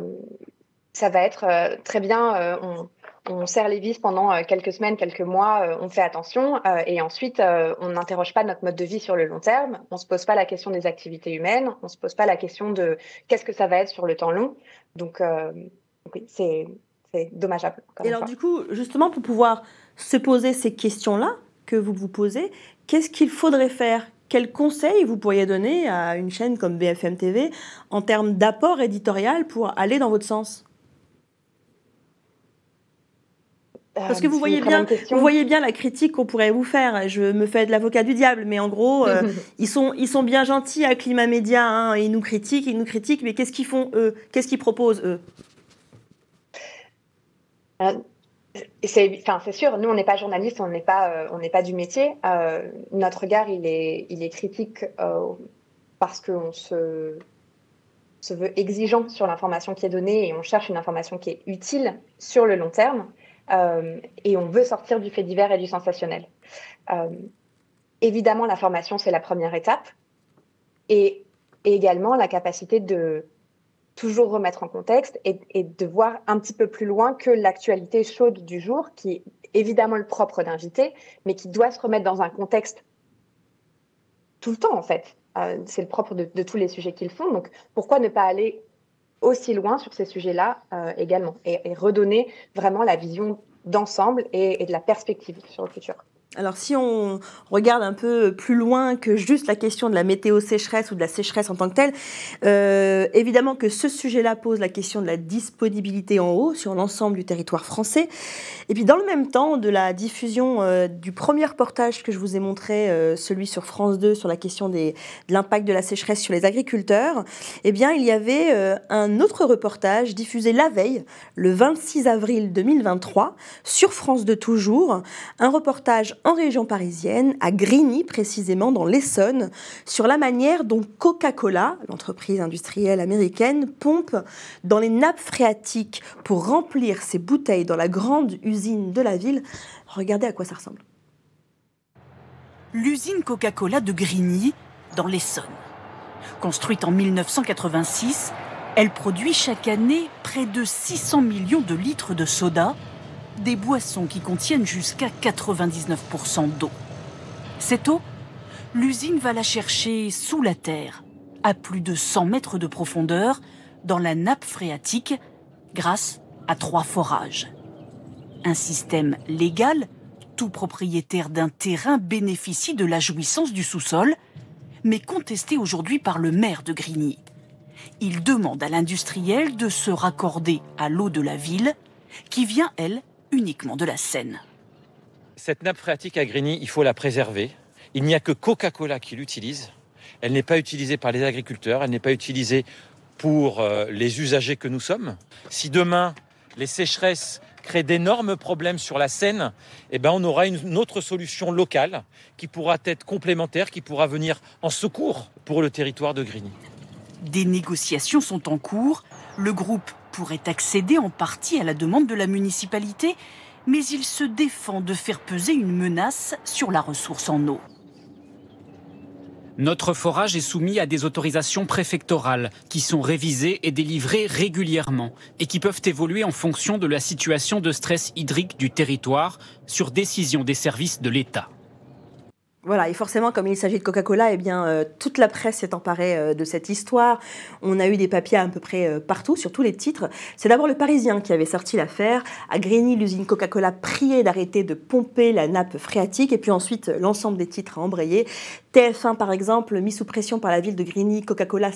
ça va être euh, très bien, on, on, serre les vis pendant quelques semaines, quelques mois, on fait attention, et ensuite, on n'interroge pas notre mode de vie sur le long terme, on ne se pose pas la question des activités humaines, on ne se pose pas la question de qu'est-ce que ça va être sur le temps long. Donc, oui, c'est dommageable. Et alors, du coup, justement, pour pouvoir se poser ces questions-là que vous vous posez, qu'est-ce qu'il faudrait faire? Quel conseil vous pourriez donner à une chaîne comme BFM TV en termes d'apport éditorial pour aller dans votre sens? Parce que vous voyez, bien, vous voyez bien la critique qu'on pourrait vous faire. Je me fais de l'avocat du diable, mais en gros, euh, ils, sont, ils sont bien gentils à Climat Média. Hein, ils nous critiquent, ils nous critiquent, mais qu'est-ce qu'ils font eux? Qu'est-ce qu'ils proposent eux? Euh, c'est enfin, sûr, nous, on n'est pas journaliste, on n'est pas, euh, on n'est pas du métier. Euh, notre regard, il est, il est critique euh, parce qu'on se, se veut exigeant sur l'information qui est donnée et on cherche une information qui est utile sur le long terme. Et on veut sortir du fait divers et du sensationnel. évidemment, l'information, c'est la première étape. et également la capacité de toujours remettre en contexte et, de voir un petit peu plus loin que l'actualité chaude du jour, qui est évidemment le propre d'invité, mais qui doit se remettre dans un contexte tout le temps, en fait. Euh, c'est le propre de, tous les sujets qu'ils font. Donc, pourquoi ne pas aller aussi loin sur ces sujets-là euh, également et, redonner vraiment la vision d'ensemble et, et de la perspective sur le futur alors si on regarde un peu plus loin que juste la question de la météo sécheresse ou de la sécheresse en tant que telle, euh, évidemment que ce sujet-là pose la question de la disponibilité en eau sur l'ensemble du territoire français. Et puis dans le même temps, de la diffusion euh, du premier reportage que je vous ai montré, euh, celui sur France 2 sur la question de l'impact de la sécheresse sur les agriculteurs, eh bien il y avait un autre reportage diffusé la veille, le 26 avril 2023, sur France 2 toujours, un reportage en région parisienne, à Grigny précisément, dans l'Essonne, sur la manière dont Coca-Cola, l'entreprise industrielle américaine, pompe dans les nappes phréatiques pour remplir ses bouteilles dans la grande usine de la ville. Regardez à quoi ça ressemble. L'usine Coca-Cola de Grigny, dans l'Essonne. Construite en 1986, elle produit chaque année près de 600 millions de litres de soda des boissons qui contiennent jusqu'à 99% d'eau. Cette eau, l'usine va la chercher sous la terre, à plus de 100 mètres de profondeur, dans la nappe phréatique, grâce à trois forages. Un système légal, tout propriétaire d'un terrain bénéficie de la jouissance du sous-sol, mais contesté aujourd'hui par le maire de Grigny. Il demande à l'industriel de se raccorder à l'eau de la ville, qui vient, elle, uniquement de la Seine. Cette nappe phréatique à Grigny, il faut la préserver. Il n'y a que Coca-Cola qui l'utilise. Elle n'est pas utilisée par les agriculteurs, elle n'est pas utilisée pour euh, les usagers que nous sommes. Si demain les sécheresses créent d'énormes problèmes sur la Seine, eh ben on aura une autre solution locale qui pourra être complémentaire, qui pourra venir en secours pour le territoire de Grigny. Des négociations sont en cours. Le groupe pourrait accéder en partie à la demande de la municipalité, mais il se défend de faire peser une menace sur la ressource en eau. Notre forage est soumis à des autorisations préfectorales qui sont révisées et délivrées régulièrement et qui peuvent évoluer en fonction de la situation de stress hydrique du territoire sur décision des services de l'État. Voilà, et forcément, comme il s'agit de Coca-Cola, eh bien, euh, toute la presse s'est emparée euh, de cette histoire. On a eu des papiers à peu près euh, partout, sur tous les titres. C'est d'abord le Parisien qui avait sorti l'affaire. À Grigny, l'usine Coca-Cola priait d'arrêter de pomper la nappe phréatique. Et puis ensuite, l'ensemble des titres a embrayé. TF1, par exemple, mis sous pression par la ville de Grigny, Coca-Cola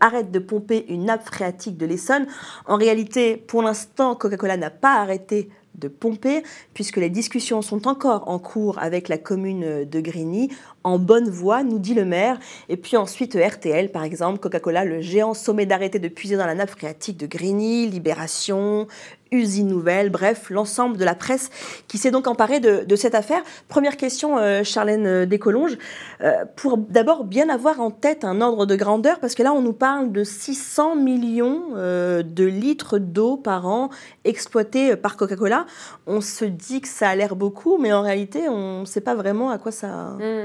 arrête de pomper une nappe phréatique de l'Essonne. En réalité, pour l'instant, Coca-Cola n'a pas arrêté de pomper, puisque les discussions sont encore en cours avec la commune de Grigny, en bonne voie, nous dit le maire. Et puis ensuite RTL, par exemple, Coca-Cola, le géant sommet d'arrêter de puiser dans la nappe phréatique de Grigny, Libération, Usine Nouvelle, bref, l'ensemble de la presse qui s'est donc emparée de, cette affaire. Première question, euh, Charlène euh, Descolonges, euh, pour d'abord bien avoir en tête un ordre de grandeur, parce que là on nous parle de 600 millions de litres d'eau par an exploités par Coca-Cola. On se dit que ça a l'air beaucoup, mais en réalité on ne sait pas vraiment à quoi ça, hmm.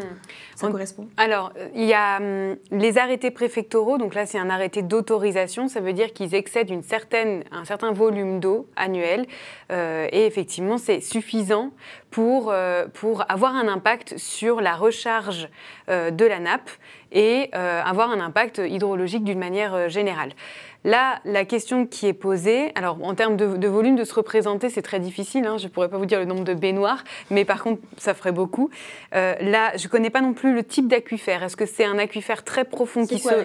ça correspond. Alors, il y a hum, les arrêtés préfectoraux, donc là c'est un arrêté d'autorisation, ça veut dire qu'ils excèdent une certaine, un certain volume d'eau annuel. Euh, et effectivement, c'est suffisant pour, euh, pour avoir un impact sur la recharge euh, de la nappe et avoir un impact hydrologique d'une manière générale. Là, la question qui est posée, alors en termes de, volume, de se représenter, c'est très difficile. Hein, je ne pourrais pas vous dire le nombre de baignoires, mais par contre, ça ferait beaucoup. là, je ne connais pas non plus le type d'aquifère. Est-ce que c'est un aquifère très profond qui quoi, se...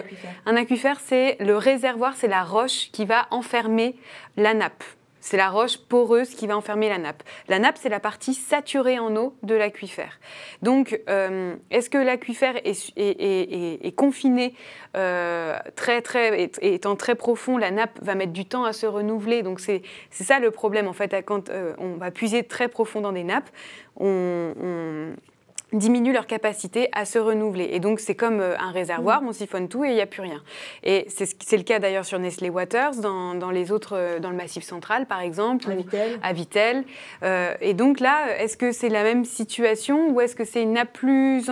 Un aquifère, c'est le réservoir, c'est la roche qui va enfermer la nappe. C'est la roche poreuse qui va enfermer la nappe. La nappe, c'est la partie saturée en eau de l'aquifère. Donc, euh, est-ce que l'aquifère est, confiné euh, très, très, étant très profond La nappe va mettre du temps à se renouveler. Donc, c'est ça le problème, en fait, quand euh, on va puiser très profond dans des nappes. on, diminuent leur capacité à se renouveler. Et donc, c'est comme euh, un réservoir, mm. on siphonne tout et il n'y a plus rien. Et c'est le cas d'ailleurs sur Nestlé Waters, dans, dans, les autres, euh, dans le Massif central, par exemple, à Vitel. À Vitel. Euh, et donc là, est-ce que c'est la même situation ou est-ce que c'est une nappe plus...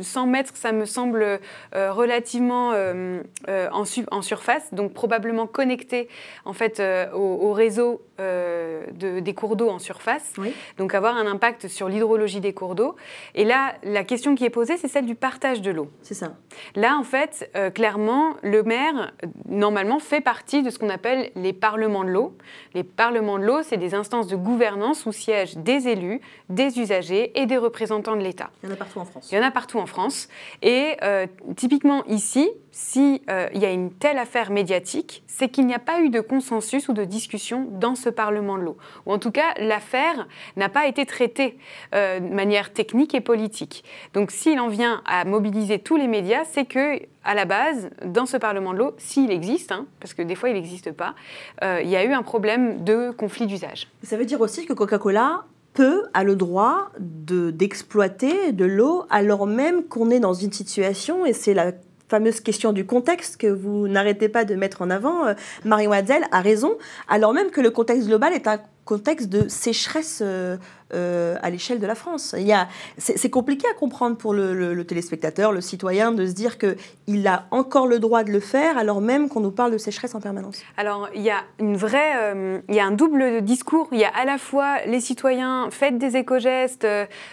100 mètres, ça me semble relativement en, en, surface, donc probablement connecté en fait au, réseau de, des cours d'eau en surface. Donc avoir un impact sur l'hydrologie des cours d'eau. Et là, la question qui est posée, c'est celle du partage de l'eau. C'est ça. Là, en fait, euh, clairement, le maire, normalement, fait partie de ce qu'on appelle les parlements de l'eau. Les parlements de l'eau, c'est des instances de gouvernance où siègent des élus, des usagers et des représentants de l'État. Il y en a partout en France. Il y en a partout en France. Et euh, typiquement ici, s'il euh, y a une telle affaire médiatique, c'est qu'il n'y a pas eu de consensus ou de discussion dans ce Parlement de l'eau. Ou en tout cas, l'affaire n'a pas été traitée de manière technique et politique. Donc s'il en vient à mobiliser tous les médias, c'est que à la base, dans ce Parlement de l'eau, s'il existe, hein, parce que des fois il n'existe pas, euh, il y a eu un problème de conflit d'usage. Ça veut dire aussi que Coca-Cola peut, a le droit d'exploiter de, l'eau alors même qu'on est dans une situation, et c'est la fameuse question du contexte que vous n'arrêtez pas de mettre en avant, euh, Marie-Wazel a raison, alors même que le contexte global est un contexte de sécheresse euh, euh, à l'échelle de la France. Il y a, c'est, compliqué à comprendre pour le, téléspectateur, le citoyen, de se dire qu'il a encore le droit de le faire alors même qu'on nous parle de sécheresse en permanence. Alors il y a une vraie, euh, il y a un double discours. Il y a à la fois les citoyens faites des éco-gestes,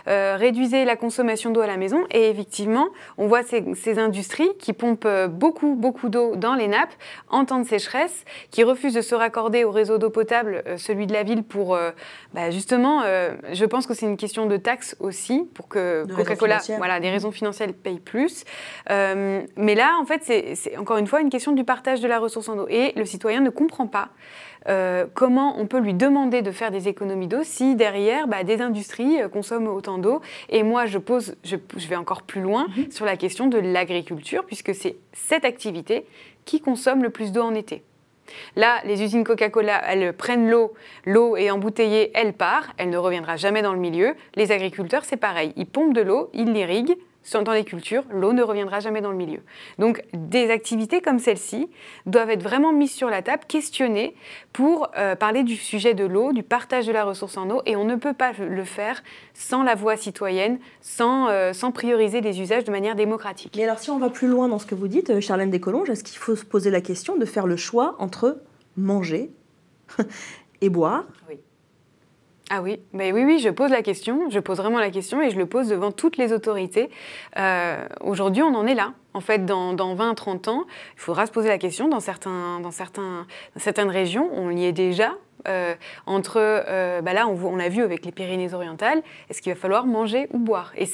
réduisez la consommation d'eau à la maison, et effectivement on voit ces, industries qui pompent beaucoup beaucoup d'eau dans les nappes en temps de sécheresse, qui refusent de se raccorder au réseau d'eau potable, celui de la ville pour euh, bah, justement, euh, je pense que c'est une question de taxes aussi pour que Coca-Cola, voilà, des raisons financières paye plus. Euh, mais là, en fait, c'est encore une fois une question du partage de la ressource en eau et le citoyen ne comprend pas. comment on peut lui demander de faire des économies d'eau si derrière bah, des industries consomment autant d'eau Et moi, je pose, je, vais encore plus loin mhm. sur la question de l'agriculture, puisque c'est cette activité qui consomme le plus d'eau en été. Là, les usines Coca-Cola, elles prennent l'eau, l'eau est embouteillée, elle part, elle ne reviendra jamais dans le milieu. Les agriculteurs, c'est pareil, ils pompent de l'eau, ils l'irriguent, dans les cultures, l'eau ne reviendra jamais dans le milieu. Donc des activités comme celle-ci doivent être vraiment mises sur la table, questionnées pour euh, parler du sujet de l'eau, du partage de la ressource en eau, et on ne peut pas le faire sans la voix citoyenne, sans, euh, sans prioriser les usages de manière démocratique. Mais alors si on va plus loin dans ce que vous dites, euh, Charlène Descolonges, est-ce qu'il faut se poser la question de faire le choix entre manger et boire? Oui. Ah oui, mais oui, oui, je pose la question, je pose vraiment la question et je le pose devant toutes les autorités. Euh, aujourd'hui, on en est là. En fait, dans, dans 20, 30 ans, il faudra se poser la question dans, certaines régions, on y est déjà. Euh, entre, euh, bah là, on, on a vu avec les Pyrénées-Orientales, est-ce qu'il va falloir manger ou boire? Et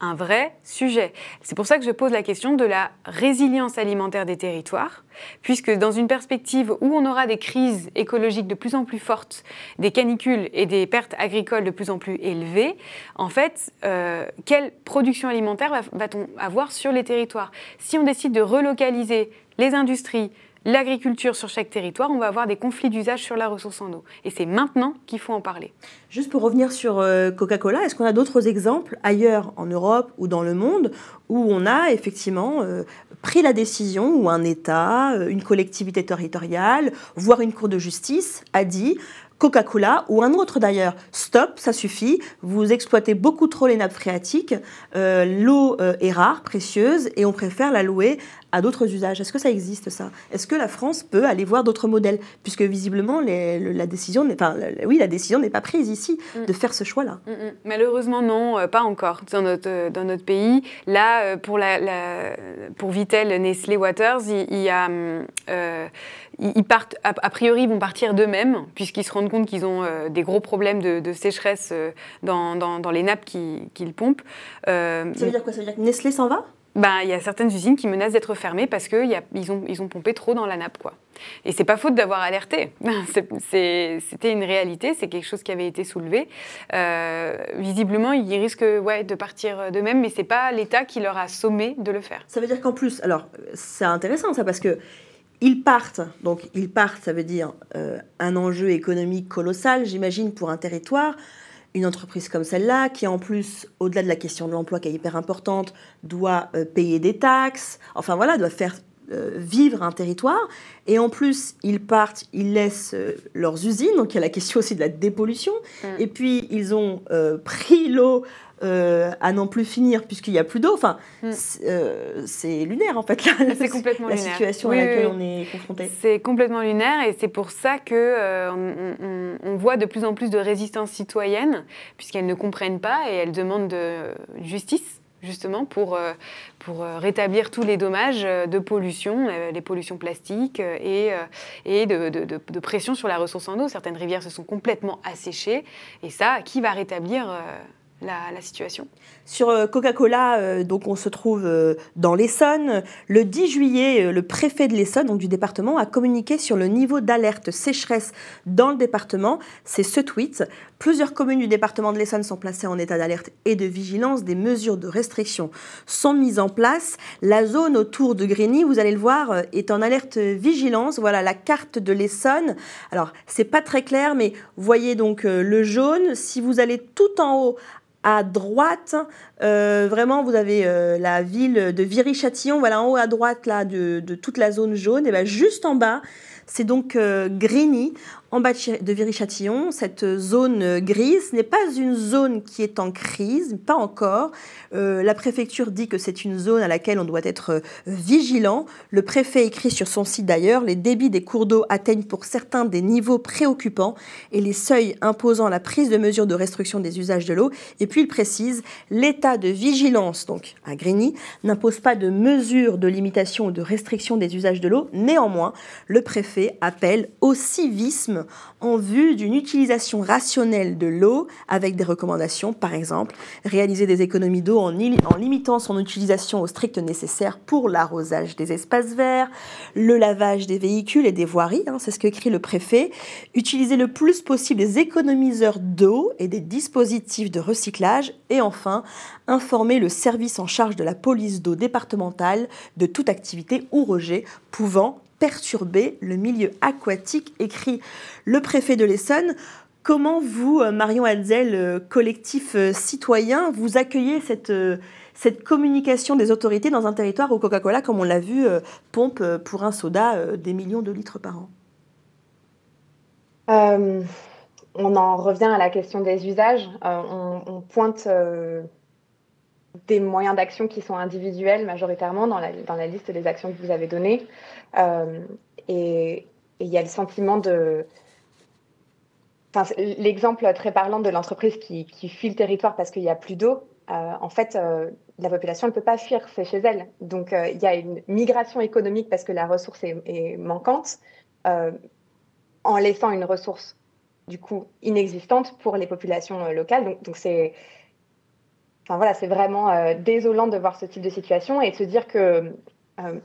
un vrai sujet. C'est pour ça que je pose la question de la résilience alimentaire des territoires, puisque dans une perspective où on aura des crises écologiques de plus en plus fortes, des canicules et des pertes agricoles de plus en plus élevées, en fait, euh, quelle production alimentaire va-t-on avoir sur les territoires? Si on décide de relocaliser les industries, l'agriculture sur chaque territoire, on va avoir des conflits d'usage sur la ressource en eau. Et c'est maintenant qu'il faut en parler. Juste pour revenir sur euh, Coca-Cola, est-ce qu'on a d'autres exemples ailleurs en Europe ou dans le monde où on a effectivement euh, pris la décision, où un État, euh, une collectivité territoriale, voire une cour de justice a dit Coca-Cola ou un autre d'ailleurs. Stop, ça suffit. Vous exploitez beaucoup trop les nappes phréatiques. L'eau est rare, précieuse, et on préfère la louer à d'autres usages. Est-ce que ça existe ça? Est-ce que la France peut aller voir d'autres modèles? Puisque visiblement, la décision n'est pas, oui, la décision n'est pas prise ici mm. de faire ce choix-là. Mm, mm. Malheureusement, non, euh, pas encore dans notre, euh, dans notre pays. Là, euh, pour, la, pour Vitel, Nestlé Waters, il, y a, ils partent, a, priori, ils vont partir d'eux-mêmes, puisqu'ils se rendent compte qu'ils ont des gros problèmes de, sécheresse dans, dans, dans, les nappes qu'ils pompent. ça veut dire quoi? Ça veut dire que Nestlé s'en va? Ben, il y a certaines usines qui menacent d'être fermées parce qu'ils ont, ils ont pompé trop dans la nappe. Quoi. Et c'est pas faute d'avoir alerté. C'était une réalité, c'est quelque chose qui avait été soulevé. Euh, visiblement, ils risquent ouais, de partir d'eux-mêmes, mais c'est pas l'État qui leur a sommé de le faire. Ça veut dire qu'en plus, alors c'est intéressant ça parce que ils partent, donc ils partent, ça veut dire euh, un enjeu économique colossal, j'imagine, pour un territoire. Une entreprise comme celle-là, qui en plus, au-delà de la question de l'emploi qui est hyper importante, doit euh, payer des taxes, enfin voilà, doit faire euh, vivre un territoire. Et en plus, ils partent, ils laissent leurs usines, donc il y a la question aussi de la dépollution. Et puis, ils ont pris l'eau euh, à n'en plus finir puisqu'il n'y a plus d'eau. Enfin, mm. euh, c'est lunaire en fait, c'est complètement la lunaire. situation à laquelle on est confronté. C'est complètement lunaire et c'est pour ça que euh, on, voit de plus en plus de résistance citoyenne puisqu'elles ne comprennent pas et elles demandent de justice justement pour, pour rétablir tous les dommages de pollution, les pollutions plastiques et, et de, de, de, pression sur la ressource en eau. Certaines rivières se sont complètement asséchées et ça, qui va rétablir la, situation. Sur euh, Coca-Cola, euh, donc on se trouve euh, dans l'Essonne. Le 10 juillet, le préfet de l'Essonne, donc du département, a communiqué sur le niveau d'alerte sécheresse dans le département. C'est ce tweet. Plusieurs communes du département de l'Essonne sont placées en état d'alerte et de vigilance. Des mesures de restriction sont mises en place. La zone autour de Grigny, vous allez le voir, est en alerte vigilance. Voilà la carte de l'Essonne. Alors, c'est pas très clair, mais voyez donc le jaune. Si vous allez tout en haut à droite, euh, vraiment, vous avez euh, la ville de Viry-Châtillon, voilà en haut à droite là de, toute la zone jaune, et bien juste en bas, c'est donc euh, Grigny en bas de Viry-Châtillon, cette zone grise n'est pas une zone qui est en crise, pas encore. Euh, la préfecture dit que c'est une zone à laquelle on doit être euh, vigilant. Le préfet écrit sur son site d'ailleurs, les débits des cours d'eau atteignent pour certains des niveaux préoccupants et les seuils imposant la prise de mesures de restriction des usages de l'eau. Et puis il précise, l'état de vigilance, donc à Grigny, n'impose pas de mesures de limitation ou de restriction des usages de l'eau. Néanmoins, le préfet appelle au civisme en vue d'une utilisation rationnelle de l'eau avec des recommandations, par exemple, réaliser des économies d'eau en, limitant son utilisation au strict nécessaire pour l'arrosage des espaces verts, le lavage des véhicules et des voiries, hein, c'est ce que écrit le préfet, utiliser le plus possible des économiseurs d'eau et des dispositifs de recyclage et enfin informer le service en charge de la police d'eau départementale de toute activité ou rejet pouvant perturber le milieu aquatique, écrit le préfet de l'Essonne. Comment vous, euh, Marion Alzel, euh, collectif euh, citoyen, vous accueillez cette, cette communication des autorités dans un territoire où Coca-Cola, comme on l'a vu, pompe pour un soda des millions de litres par an? On en revient à la question des usages. on, pointe des moyens d'action qui sont individuels majoritairement dans la, dans la, liste des actions que vous avez données. Euh, et il y a le sentiment de, L'exemple très parlant de l'entreprise qui, fuit le territoire parce qu'il n'y a plus d'eau, en fait, la population ne peut pas fuir, c'est chez elle. Donc, il y a une migration économique parce que la ressource est, manquante, en laissant une ressource, du coup, inexistante pour les populations locales. Donc, c'est Enfin, voilà, c'est vraiment euh, désolant de voir ce type de situation et de se dire que, euh,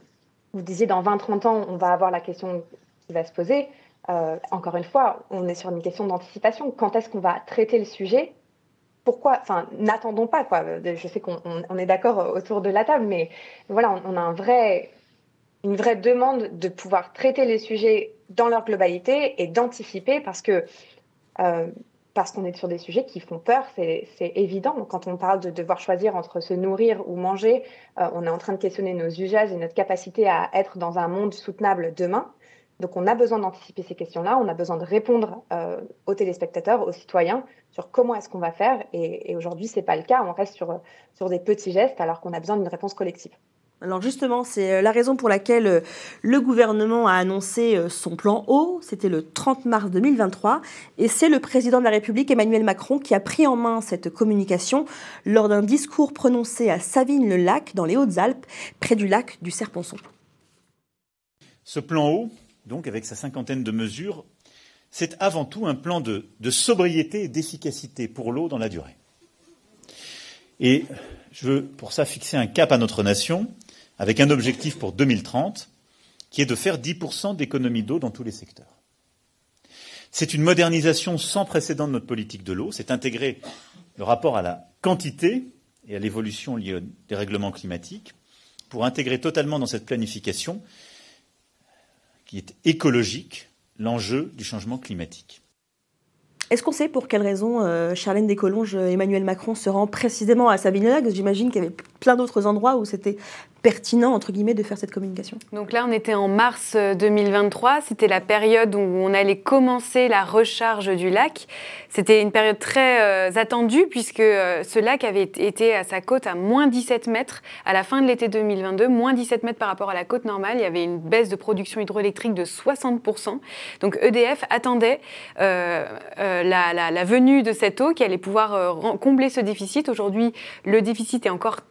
vous disiez, dans 20-30 ans, on va avoir la question qui va se poser. Euh, encore une fois, on est sur une question d'anticipation. Quand est-ce qu'on va traiter le sujet? Pourquoi? Enfin, n'attendons pas, quoi. Je sais qu'on est d'accord autour de la table, mais voilà, on, a un vrai, une vraie demande de pouvoir traiter les sujets dans leur globalité et d'anticiper parce que parce qu'on est sur des sujets qui font peur, c'est évident. Quand on parle de devoir choisir entre se nourrir ou manger, euh, on est en train de questionner nos usages et notre capacité à être dans un monde soutenable demain. Donc on a besoin d'anticiper ces questions-là, on a besoin de répondre euh, aux téléspectateurs, aux citoyens sur comment est-ce qu'on va faire. Et, aujourd'hui, ce n'est pas le cas, on reste sur, sur des petits gestes alors qu'on a besoin d'une réponse collective. Alors justement, c'est euh, la raison pour laquelle euh, le gouvernement a annoncé euh, son plan eau. C'était le 30 mars 2023. Et c'est le président de la République, Emmanuel Macron, qui a pris en main cette communication lors d'un discours prononcé à Savines-le-Lac, dans les Hautes-Alpes, près du lac du Serponçon. Ce plan eau, donc avec sa cinquantaine de mesures, c'est avant tout un plan de, de sobriété et d'efficacité pour l'eau dans la durée. Et je veux pour ça fixer un cap à notre nation avec un objectif pour 2030 qui est de faire 10% d'économie d'eau dans tous les secteurs. C'est une modernisation sans précédent de notre politique de l'eau, c'est intégrer le rapport à la quantité et à l'évolution liée aux dérèglements climatiques pour intégrer totalement dans cette planification qui est écologique l'enjeu du changement climatique. Est-ce qu'on sait pour quelle raison euh, Charlène Descolonges, Emmanuel Macron se rend précisément à Savigny-Lac J'imagine qu'il y avait plein d'autres endroits où c'était pertinent, entre guillemets, de faire cette communication Donc là, on était en mars 2023. Euh, C'était la période où on allait commencer la recharge du lac. C'était une période très euh, attendue puisque euh, ce lac avait été à sa côte à moins 17 mètres à la fin de l'été 2022, moins 17 mètres par rapport à la côte normale. Il y avait une baisse de production hydroélectrique de 60%. Donc EDF attendait la, la, venue de cette eau qui allait pouvoir combler ce déficit. Aujourd'hui, le déficit est encore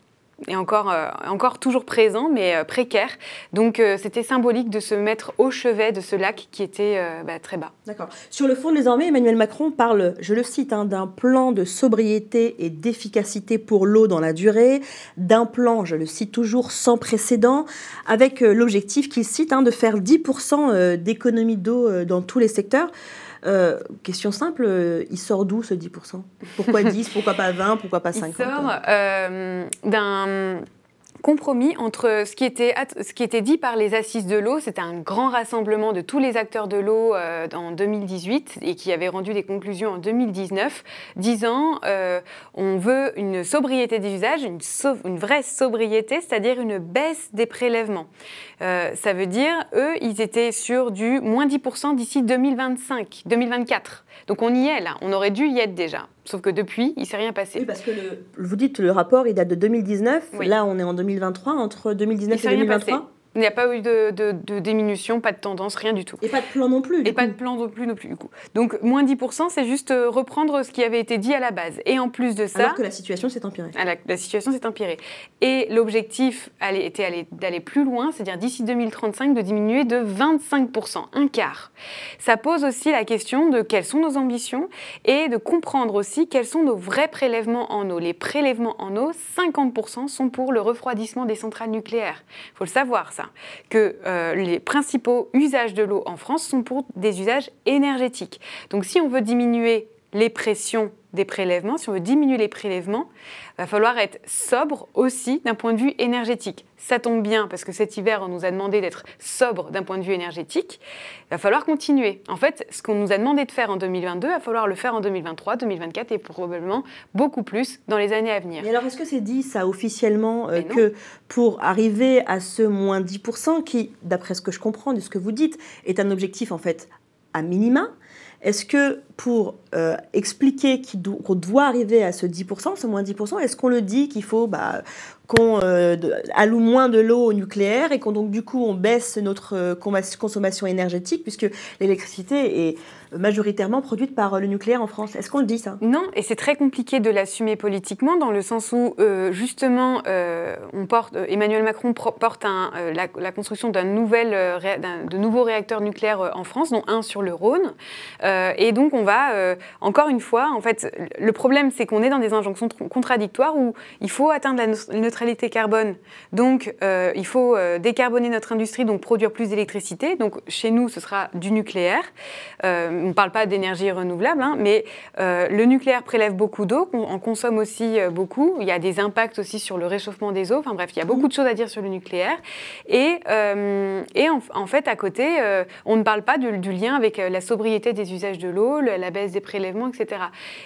est encore, euh, encore toujours présent, mais euh, précaire. Donc euh, c'était symbolique de se mettre au chevet de ce lac qui était bah, très bas. D'accord. Sur le fond, désormais, Emmanuel Macron parle, je le cite, hein, d'un plan de sobriété et d'efficacité pour l'eau dans la durée, d'un plan, je le cite toujours, sans précédent, avec l'objectif qu'il cite hein, de faire 10% d'économie d'eau dans tous les secteurs. Euh, question simple, euh, il sort d'où ce 10% Pourquoi 10 Pourquoi pas 20 Pourquoi pas 50 Il sort euh, d'un compromis entre ce qui était, ce qui était dit par les assises de l'eau, c'était un grand rassemblement de tous les acteurs de l'eau euh, en 2018 et qui avait rendu des conclusions en 2019, disant euh, on veut une sobriété des usages, une, une vraie sobriété, c'est-à-dire une baisse des prélèvements. Euh, ça veut dire, eux, ils étaient sur du moins 10% d'ici 2025, 2024. Donc on y est là, on aurait dû y être déjà. Sauf que depuis, il ne s'est rien passé. Oui, parce que vous dites le rapport, il date de 2019. Là, on est en 2023. Entre 2019 et 2023 il n'y a pas eu de, diminution, pas de tendance, rien du tout. Et pas de plan non plus. Et pas de plan non plus, non plus, du coup. Donc, moins 10%, c'est juste euh, reprendre ce qui avait été dit à la base. Et en plus de ça. Alors que la situation s'est empirée. Ah, la, situation s'est empirée. Et l'objectif était d'aller plus loin, c'est-à-dire d'ici 2035, de diminuer de 25%, un quart. Ça pose aussi la question de quelles sont nos ambitions et de comprendre aussi quels sont nos vrais prélèvements en eau. Les prélèvements en eau, 50% sont pour le refroidissement des centrales nucléaires. Il faut le savoir, ça que euh, les principaux usages de l'eau en France sont pour des usages énergétiques. Donc si on veut diminuer les pressions des prélèvements, si on veut diminuer les prélèvements, va falloir être sobre aussi d'un point de vue énergétique. Ça tombe bien parce que cet hiver, on nous a demandé d'être sobre d'un point de vue énergétique. Il va falloir continuer. En fait, ce qu'on nous a demandé de faire en 2022, il va falloir le faire en 2023, 2024 et probablement beaucoup plus dans les années à venir. Et alors, est-ce que c'est dit ça officiellement euh, que pour arriver à ce moins 10%, qui, d'après ce que je comprends de ce que vous dites, est un objectif en fait à minima, est-ce que pour euh, expliquer qu'on doit arriver à ce 10%, ce moins 10%, est-ce qu'on le dit qu'il faut bah, qu'on euh, alloue moins de l'eau au nucléaire et qu'on donc du coup on baisse notre euh, consommation énergétique puisque l'électricité est majoritairement produite par le nucléaire en France? Est-ce qu'on le dit ça? Non, et c'est très compliqué de l'assumer politiquement dans le sens où justement on porte, Emmanuel Macron porte la, construction d'un nouvel, de nouveaux réacteurs nucléaires en France, dont un sur le Rhône, et donc on va encore une fois, en fait, le problème c'est qu'on est dans des injonctions contradictoires où il faut atteindre la neutralité carbone. Donc, euh, il faut euh, décarboner notre industrie, donc produire plus d'électricité. Donc, chez nous, ce sera du nucléaire. Euh, on ne parle pas d'énergie renouvelable, hein, mais le nucléaire prélève beaucoup d'eau, on en consomme aussi beaucoup. Il y a des impacts aussi sur le réchauffement des eaux. Enfin bref, il y a beaucoup de choses à dire sur le nucléaire. Et, en, fait, à côté, on ne parle pas du lien avec la sobriété des usages de l'eau, la baisse des prélèvements, etc.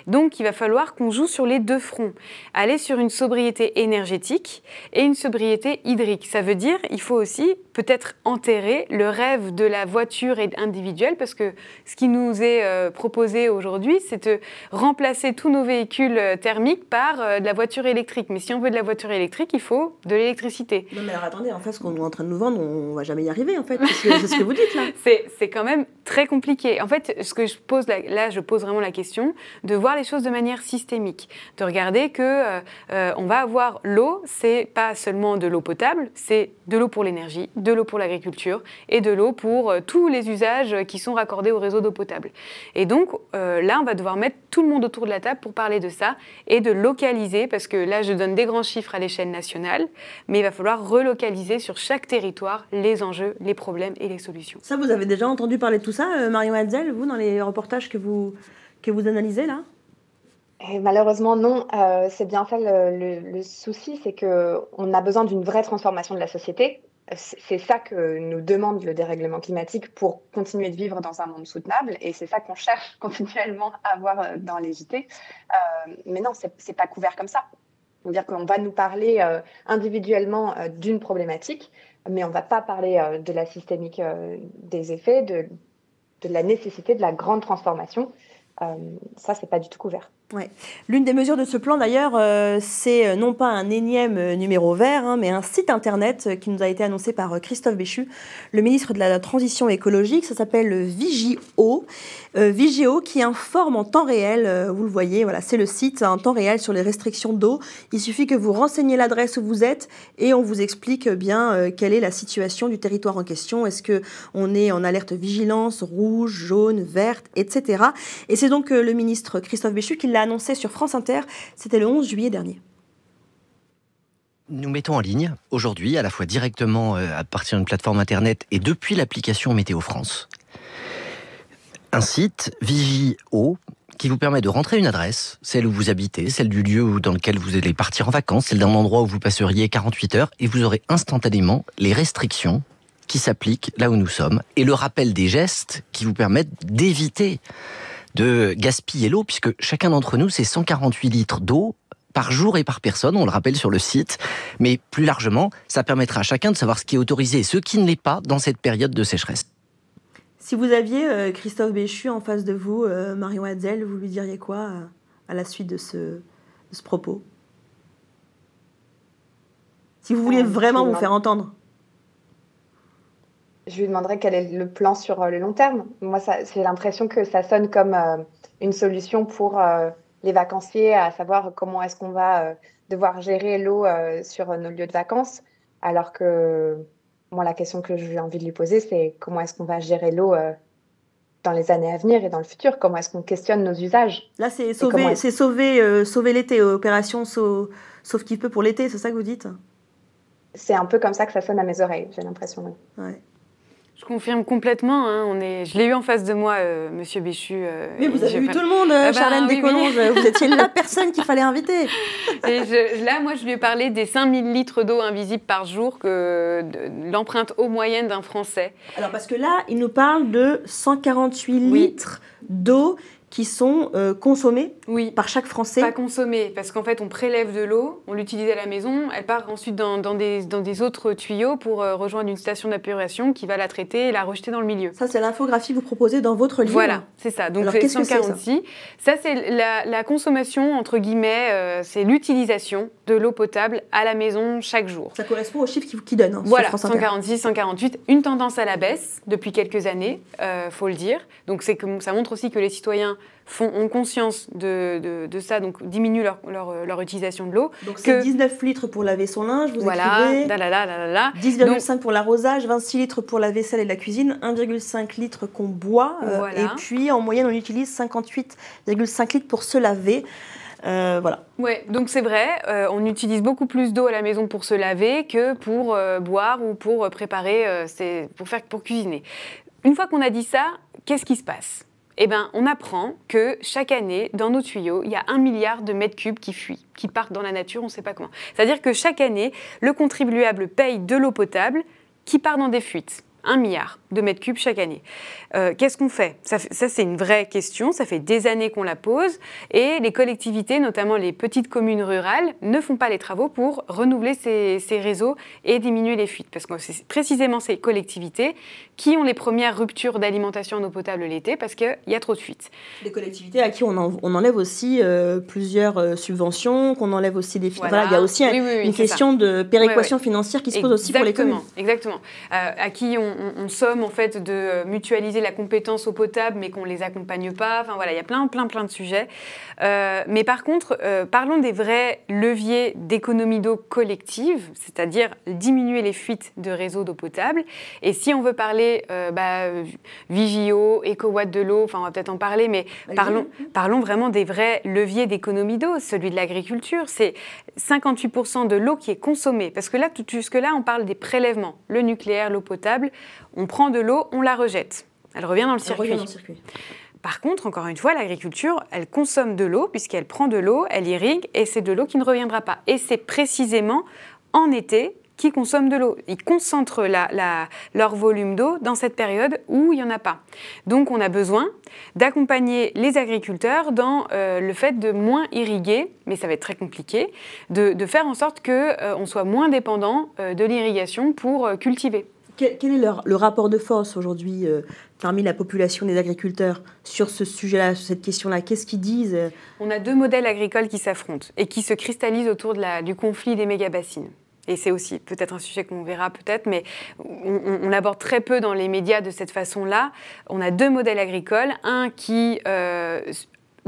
Donc, il va falloir qu'on joue sur les deux fronts. Aller sur une sobriété énergétique et une sobriété hydrique. Ça veut dire il faut aussi peut-être enterrer le rêve de la voiture individuelle parce que ce qui nous est euh, proposé aujourd'hui, c'est de remplacer tous nos véhicules euh, thermiques par euh, de la voiture électrique. Mais si on veut de la voiture électrique, il faut de l'électricité. Non mais alors attendez, en fait ce qu'on est en train de nous vendre, on va jamais y arriver en fait. C'est ce que vous dites là. c'est quand même très compliqué. En fait, ce que je pose là, là, je pose vraiment la question de voir les choses de manière systémique, de regarder que on va avoir l'eau c'est pas seulement de l'eau potable, c'est de l'eau pour l'énergie, de l'eau pour l'agriculture et de l'eau pour euh, tous les usages qui sont raccordés au réseau d'eau potable. Et donc euh, là, on va devoir mettre tout le monde autour de la table pour parler de ça et de localiser, parce que là, je donne des grands chiffres à l'échelle nationale, mais il va falloir relocaliser sur chaque territoire les enjeux, les problèmes et les solutions. Ça, vous avez déjà entendu parler de tout ça, euh, Marion Hadzel, vous, dans les reportages que vous, que vous analysez là? Malheureusement, non. Euh, c'est bien ça le, souci, c'est qu'on a besoin d'une vraie transformation de la société. C'est ça que nous demande le dérèglement climatique pour continuer de vivre dans un monde soutenable. Et c'est ça qu'on cherche continuellement à avoir euh, dans les JT. Euh, mais non, c'est pas couvert comme ça. C'est-à-dire qu'on va nous parler individuellement d'une problématique, mais on ne va pas parler de la systémique des effets, de, de la nécessité de la grande transformation. ça, c'est pas du tout couvert. Ouais. L'une des mesures de ce plan, d'ailleurs, euh, c'est euh, non pas un énième euh, numéro vert, hein, mais un site internet qui nous a été annoncé par Christophe Béchu, le ministre de la Transition écologique. Ça s'appelle Vigio. Vigio qui informe en temps réel, vous le voyez, voilà, c'est le site en temps réel sur les restrictions d'eau. Il suffit que vous renseigniez l'adresse où vous êtes et on vous explique bien quelle est la situation du territoire en question. Est-ce que on est en alerte vigilance rouge, jaune, verte, etc. Et c'est donc le ministre Christophe Béchu qui l'a annoncé sur France Inter, c'était le 11 juillet dernier. Nous mettons en ligne aujourd'hui, à la fois directement euh, à partir d'une plateforme internet et depuis l'application Météo France, un site Vigio qui vous permet de rentrer une adresse, celle où vous habitez, celle du lieu dans lequel vous allez partir en vacances, celle d'un endroit où vous passeriez 48 heures, et vous aurez instantanément les restrictions qui s'appliquent là où nous sommes, et le rappel des gestes qui vous permettent d'éviter de gaspiller l'eau, puisque chacun d'entre nous, c'est 148 litres d'eau par jour et par personne, on le rappelle sur le site. Mais plus largement, ça permettra à chacun de savoir ce qui est autorisé et ce qui ne l'est pas dans cette période de sécheresse. Si vous aviez euh, Christophe Béchu en face de vous, euh, Marion Hadzel, vous lui diriez quoi euh, à la suite de ce, ce propos? Si vous vouliez vraiment vous faire entendre je lui demanderais quel est le plan sur euh, le long terme. Moi, j'ai l'impression que ça sonne comme euh, une solution pour euh, les vacanciers, à savoir comment est-ce qu'on va devoir gérer l'eau sur nos lieux de vacances, alors que moi, la question que j'ai envie de lui poser, c'est comment est-ce qu'on va gérer l'eau dans les années à venir et dans le futur? Comment est-ce qu'on questionne nos usages? Là, c'est sauver, c'est sauver, sauver l'été, opération sauf qui peut pour l'été, c'est ça que vous dites? C'est un peu comme ça que ça sonne à mes oreilles, j'ai l'impression. Ouais. Je confirme complètement. Hein, on est... Je l'ai eu en face de moi, euh, Monsieur Béchu. Euh, mais vous avez eu tout le monde, ah bah, Charlène Descolonges. Vous étiez la personne qu'il fallait inviter. Et là, moi, je lui ai parlé des 5000 litres d'eau invisible par jour, que l'empreinte eau moyenne d'un Français. Alors, parce que là, il nous parle de 148 litres d'eau qui sont euh, consommées oui. par chaque Français Pas consommées, parce qu'en fait, on prélève de l'eau, on l'utilise à la maison, elle part ensuite dans, dans, des, dans des, autres tuyaux pour euh, rejoindre une station d'épuration qui va la traiter et la rejeter dans le milieu. Ça, c'est l'infographie que vous proposez dans votre livre Voilà, c'est ça. Donc, Alors, qu'est-ce que c'est, ça, ça c'est la, la, consommation, entre guillemets, euh, c'est l'utilisation de l'eau potable à la maison chaque jour. Ça correspond aux chiffres qui, qui donnent. Hein, voilà, 146, 148, une tendance à la baisse depuis quelques années, euh, faut le dire. Donc c'est que ça montre aussi que les citoyens font, ont conscience de, de, de ça, donc diminuent leur, leur, leur utilisation de l'eau. Donc c'est 19 litres pour laver son linge, vous voilà, écrivez 10,5 pour l'arrosage, 26 litres pour la vaisselle et la cuisine, 1,5 litres qu'on boit, euh, voilà. et puis en moyenne on utilise 58,5 litres pour se laver. Euh, voilà. Ouais, donc c'est vrai, euh, on utilise beaucoup plus d'eau à la maison pour se laver que pour euh, boire ou pour préparer, pour faire pour cuisiner. Une fois qu'on a dit ça, qu'est-ce qui se passe? Eh ben, on apprend que chaque année, dans nos tuyaux, il y a un milliard de mètres cubes qui fuient, qui partent dans la nature, on ne sait pas comment. C'est-à-dire que chaque année, le contribuable paye de l'eau potable qui part dans des fuites. Un milliard de mètres cubes chaque année. Euh, Qu'est-ce qu'on fait? Ça, ça c'est une vraie question, ça fait des années qu'on la pose, et les collectivités, notamment les petites communes rurales, ne font pas les travaux pour renouveler ces, ces réseaux et diminuer les fuites. Parce que c'est précisément ces collectivités qui ont les premières ruptures d'alimentation en eau potable l'été, parce qu'il y a trop de fuites. Des collectivités à qui on, en, on enlève aussi euh, plusieurs euh, subventions, qu'on enlève aussi des... Voilà. voilà. il y a aussi un, oui, oui, oui, une question ça. de péréquation financière qui se pose aussi pour les communes. Exactement, euh, à qui on, on, on somme en fait de mutualiser la compétence eau potable, mais qu'on les accompagne pas. Enfin voilà, il y a plein, plein, plein de sujets. Euh, mais par contre, euh, parlons des vrais leviers d'économie d'eau collective, c'est-à-dire diminuer les fuites de réseaux d'eau potable. Et si on veut parler euh, bah, Vigio, EcoWatt de l'eau, enfin on va peut-être en parler, mais parlons, parlons vraiment des vrais leviers d'économie d'eau, celui de l'agriculture. C'est 58% de l'eau qui est consommée. Parce que là, tout jusque-là, on parle des prélèvements, le nucléaire, l'eau potable. On prend de l'eau, on la rejette. Elle revient dans le circuit. Revient dans le circuit. Par contre, encore une fois, l'agriculture, elle consomme de l'eau, puisqu'elle prend de l'eau, elle irrigue, et c'est de l'eau qui ne reviendra pas. Et c'est précisément en été qui consomment de l'eau. Ils concentrent la, la, leur volume d'eau dans cette période où il n'y en a pas. Donc on a besoin d'accompagner les agriculteurs dans euh, le fait de moins irriguer, mais ça va être très compliqué, de, de faire en sorte qu'on euh, soit moins dépendant euh, de l'irrigation pour cultiver. Quel, est le rapport de force aujourd'hui euh, parmi la population des agriculteurs sur ce sujet-là, sur cette question-là? Qu'est-ce qu'ils disent On a deux modèles agricoles qui s'affrontent et qui se cristallisent autour de la, du conflit des méga-bassines. Et c'est aussi peut-être un sujet qu'on verra peut-être, mais on, on l'aborde très peu dans les médias de cette façon-là. On a deux modèles agricoles, un qui euh,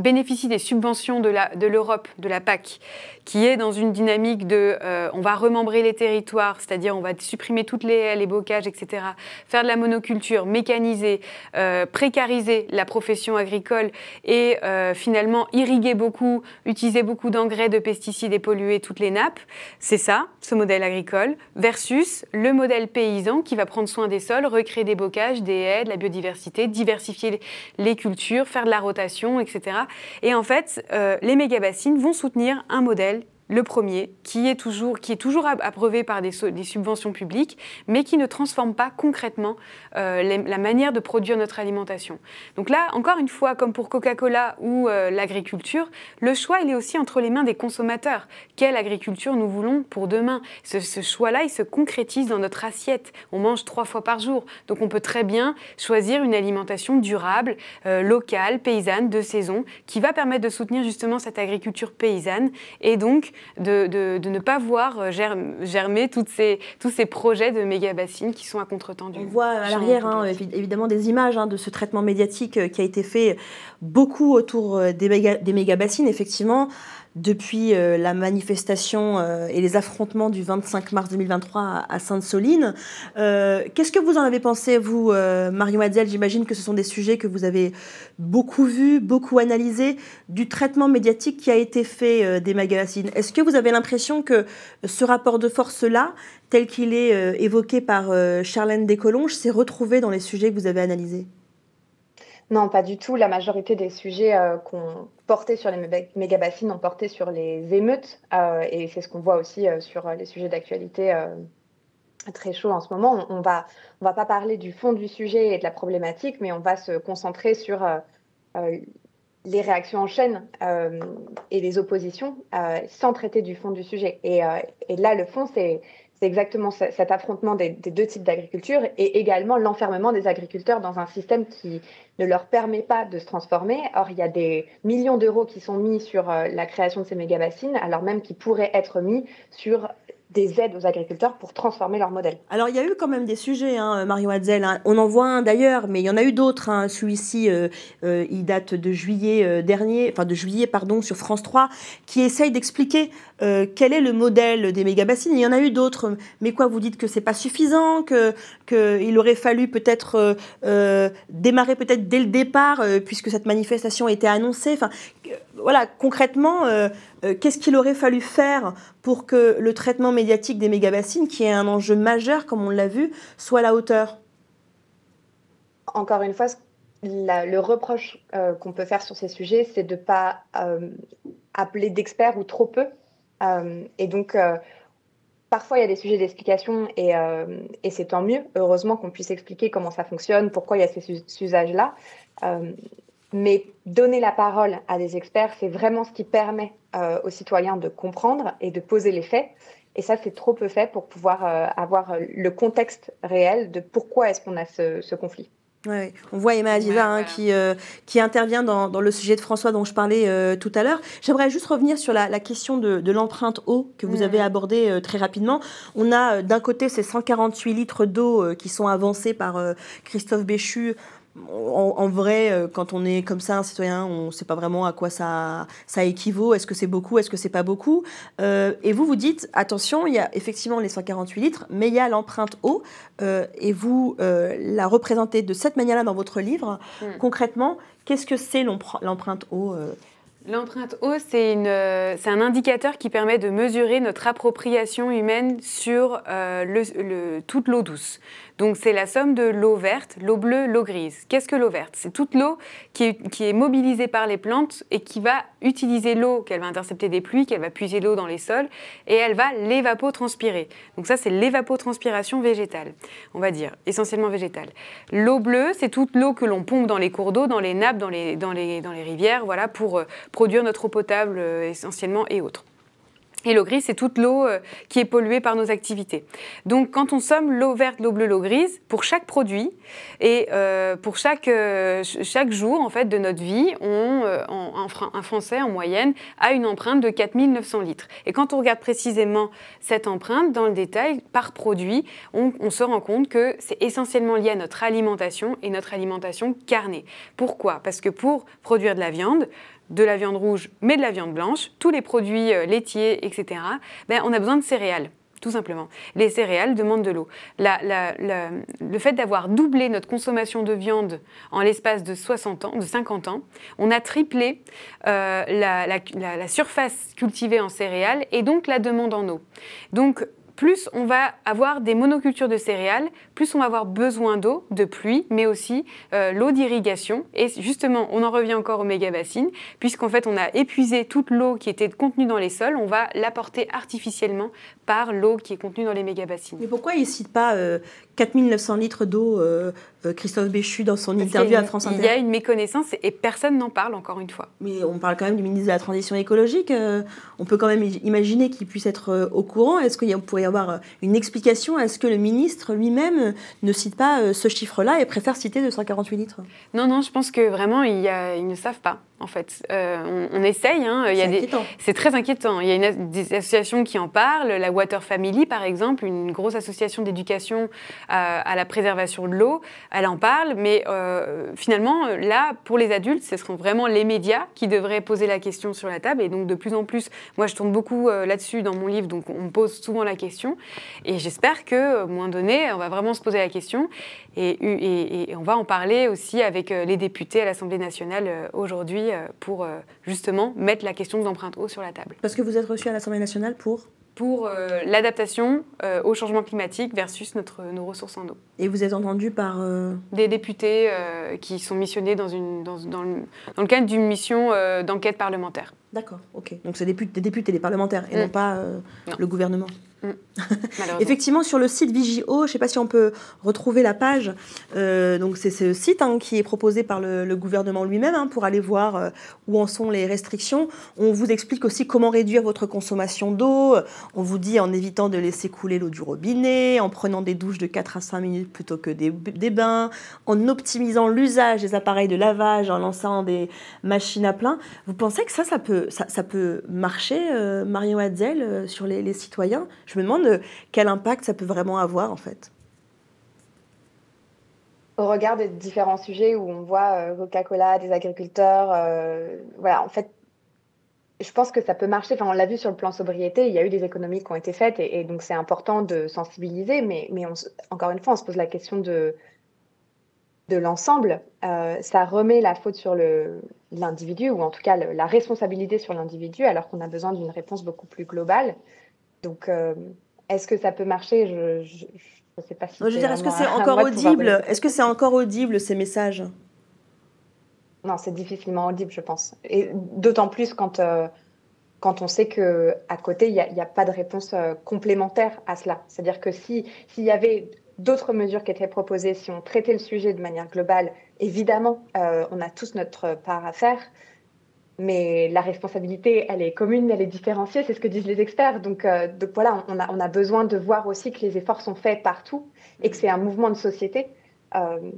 bénéficie des subventions de l'Europe, de, de, la PAC, qui est dans une dynamique de euh, on va remembrer les territoires, c'est-à-dire on va supprimer toutes les haies, les bocages, etc., faire de la monoculture, mécaniser, euh, précariser la profession agricole et euh, finalement irriguer beaucoup, utiliser beaucoup d'engrais, de pesticides et polluer toutes les nappes. C'est ça, ce modèle agricole, versus le modèle paysan qui va prendre soin des sols, recréer des bocages, des haies, de la biodiversité, diversifier les cultures, faire de la rotation, etc. Et en fait, euh, les méga-bassines vont soutenir un modèle le premier, qui est toujours, qui est toujours abreuvé par des, subventions publiques, mais qui ne transforme pas concrètement euh, la manière de produire notre alimentation. Donc là, encore une fois, comme pour Coca-Cola ou euh, l'agriculture, le choix, il est aussi entre les mains des consommateurs. Quelle agriculture nous voulons pour demain? Ce, ce choix-là, il se concrétise dans notre assiette. On mange trois fois par jour, donc on peut très bien choisir une alimentation durable, euh, locale, paysanne, de saison, qui va permettre de soutenir justement cette agriculture paysanne et donc de, de, de, ne pas voir germer toutes ces, tous ces projets de méga-bassines qui sont à contre-temps On voit à l'arrière, hein, évidemment, des images hein, de ce traitement médiatique qui a été fait beaucoup autour des méga-bassines, méga effectivement depuis euh, la manifestation euh, et les affrontements du 25 mars 2023 à, Sainte-Soline. Euh, Qu'est-ce que vous en avez pensé, vous, Mario Mazel J'imagine que ce sont des sujets que vous avez beaucoup vus, beaucoup analysés, du traitement médiatique qui a été fait des magazines. Est-ce que vous avez l'impression que ce rapport de force-là, tel qu'il est évoqué par Charlène Descolonges, s'est retrouvé dans les sujets que vous avez analysés? Non, pas du tout. La majorité des sujets euh, qu'on portait sur les méga-bassines ont porté sur les émeutes. Euh, et c'est ce qu'on voit aussi euh, sur les sujets d'actualité très chauds en ce moment. On, on va, pas parler du fond du sujet et de la problématique, mais on va se concentrer sur les réactions en chaîne et les oppositions sans traiter du fond du sujet. Et, et là, le fond, c'est c'est exactement cet affrontement des, deux types d'agriculture et également l'enfermement des agriculteurs dans un système qui ne leur permet pas de se transformer. Or, il y a des millions d'euros qui sont mis sur euh, la création de ces méga-bassines, alors même qu'ils pourraient être mis sur des aides aux agriculteurs pour transformer leur modèle. Alors il y a eu quand même des sujets, hein, Mario Hadzel. Hein. On en voit un d'ailleurs, mais il y en a eu d'autres. Hein. Celui-ci, euh, euh, il date de juillet dernier, enfin de juillet pardon, sur France 3, qui essaye d'expliquer quel est le modèle des méga bassines? Il y en a eu d'autres, mais quoi Vous dites que c'est pas suffisant, qu'il aurait fallu peut-être démarrer peut-être dès le départ, puisque cette manifestation était annoncée. Enfin, voilà, concrètement, qu'est-ce qu'il aurait fallu faire pour que le traitement médiatique des mégabassines, qui est un enjeu majeur, comme on l'a vu, soit à la hauteur? Encore une fois, le reproche euh, qu'on peut faire sur ces sujets, c'est de ne pas euh, appeler d'experts ou trop peu. Euh, et donc, parfois, il y a des sujets d'explication et, et c'est tant mieux. Heureusement qu'on puisse expliquer comment ça fonctionne, pourquoi il y a ces usages-là. Mais donner la parole à des experts, c'est vraiment ce qui permet euh, aux citoyens de comprendre et de poser les faits. Et ça, c'est trop peu fait pour pouvoir euh, avoir le contexte réel de pourquoi est-ce qu'on a ce, conflit. Ouais, on voit Emma Adiva hein, qui, euh, qui intervient dans, dans, le sujet de François dont je parlais tout à l'heure. J'aimerais juste revenir sur la, la question de, de l'empreinte eau que vous avez abordée très rapidement. On a d'un côté ces 148 litres d'eau qui sont avancés par Christophe Béchu en, vrai, euh, quand on est comme ça un citoyen, on ne sait pas vraiment à quoi ça, ça équivaut. Est-ce que c'est beaucoup Est-ce que c'est pas beaucoup euh, Et vous, vous dites, attention, il y a effectivement les 148 litres, mais il y a l'empreinte eau, euh, et vous la représentez de cette manière-là dans votre livre. Hmm. Concrètement, qu'est-ce que c'est l'empreinte eau L'empreinte eau, c'est un indicateur qui permet de mesurer notre appropriation humaine sur le, toute l'eau douce. Donc c'est la somme de l'eau verte, l'eau bleue, l'eau grise. Qu'est-ce que l'eau verte? C'est toute l'eau qui est, mobilisée par les plantes et qui va utiliser l'eau qu'elle va intercepter des pluies, qu'elle va puiser l'eau dans les sols et elle va l'évapotranspirer. Donc ça c'est l'évapotranspiration végétale, on va dire, essentiellement végétale. L'eau bleue, c'est toute l'eau que l'on pompe dans les cours d'eau, dans les nappes, dans les, dans les, dans les rivières, voilà, pour euh, produire notre eau potable euh, essentiellement et autres. Et l'eau grise, c'est toute l'eau euh, qui est polluée par nos activités. Donc, quand on somme l'eau verte, l'eau bleue, l'eau grise, pour chaque produit et euh, pour chaque, euh, chaque jour en fait, de notre vie, on, un Français en moyenne a une empreinte de 4900 litres. Et quand on regarde précisément cette empreinte dans le détail, par produit, on, on se rend compte que c'est essentiellement lié à notre alimentation et notre alimentation carnée. Pourquoi? Parce que pour produire de la viande, de la viande rouge, mais de la viande blanche, tous les produits euh, laitiers, etc., ben, on a besoin de céréales tout simplement. Les céréales demandent de l'eau. le fait d'avoir doublé notre consommation de viande en l'espace de 60 ans, de 50 ans, on a triplé euh, la, surface cultivée en céréales et donc la demande en eau. Donc plus on va avoir des monocultures de céréales, plus on va avoir besoin d'eau, de pluie, mais aussi euh, l'eau d'irrigation. Et justement, on en revient encore aux méga-bassines, puisqu'en fait, on a épuisé toute l'eau qui était contenue dans les sols, on va l'apporter artificiellement par l'eau qui est contenue dans les méga-bassines. Mais pourquoi il ne cite pas 4900 euh, litres d'eau, euh, Christophe Béchu, dans son interview à France Inter Il y a une méconnaissance et personne n'en parle, encore une fois. Mais on parle quand même du ministre de la Transition écologique. on peut quand même imaginer qu'il puisse être au courant. Est-ce qu'il pourrait y avoir euh, une explication? À ce que le ministre lui-même ne cite pas euh, ce chiffre-là et préfère citer 248 litres. Non, non, je pense que vraiment, il ils ne savent pas en fait. Euh, on, essaye. Hein, c'est très inquiétant. Il y a une, des associations qui en parlent. La Water Family, par exemple, une grosse association d'éducation à, la préservation de l'eau, elle en parle. Mais euh, finalement, là, pour les adultes, ce seront vraiment les médias qui devraient poser la question sur la table. Et donc, de plus en plus, moi, je tourne beaucoup euh, là-dessus dans mon livre, donc on me pose souvent la question. Et j'espère qu'à un moment donné, on va vraiment se poser la question. Et, et on va en parler aussi avec les députés à l'Assemblée nationale aujourd'hui euh, pour euh, justement mettre la question de l'empreinte eau sur la table. Parce que vous êtes reçu à l'Assemblée nationale pour pour euh, l'adaptation au changement climatique versus notre, nos ressources en eau. Et vous êtes entendu par Des députés qui sont missionnés dans, une, dans, dans, le, dans le, cadre d'une mission d'enquête parlementaire. D'accord, ok. Donc c'est des, des, députés, des parlementaires, et mm. non pas le gouvernement. Effectivement, sur le site Vigio, je ne sais pas si on peut retrouver la page. Euh, donc c'est ce site hein, qui est proposé par le, gouvernement lui-même hein, pour aller voir euh, où en sont les restrictions. On vous explique aussi comment réduire votre consommation d'eau. On vous dit en évitant de laisser couler l'eau du robinet, en prenant des douches de 4 à 5 minutes plutôt que des, bains, en optimisant l'usage des appareils de lavage, en lançant des machines à plein. Vous pensez que ça, ça peut, marcher, euh, Marion Hadzel, sur les, les citoyens? Je me demande euh, quel impact ça peut vraiment avoir en fait. Au regard des différents sujets où on voit euh, Coca-Cola, des agriculteurs, euh, voilà, en fait, je pense que ça peut marcher. Enfin, on l'a vu sur le plan sobriété, il y a eu des économies qui ont été faites et, donc c'est important de sensibiliser. Mais, mais encore une fois, on se pose la question de, de l'ensemble. ça remet la faute sur l'individu ou en tout cas la responsabilité sur l'individu alors qu'on a besoin d'une réponse beaucoup plus globale. Donc, euh, est-ce que ça peut marcher? Je ne sais pas si. Je veux dire, est-ce que c'est encore audible? Est-ce que c'est encore audible ces messages? Non, c'est difficilement audible, je pense. Et d'autant plus quand, euh, quand on sait que à côté, il n'y a, a, pas de réponse euh, complémentaire à cela. C'est-à-dire que si s'il y avait d'autres mesures qui étaient proposées, si on traitait le sujet de manière globale, évidemment, on a tous notre part à faire mais la responsabilité, elle est commune, elle est différenciée, c'est ce que disent les experts. Donc, euh, donc voilà, on a, on a, besoin de voir aussi que les efforts sont faits partout et que c'est un mouvement de société. Euh,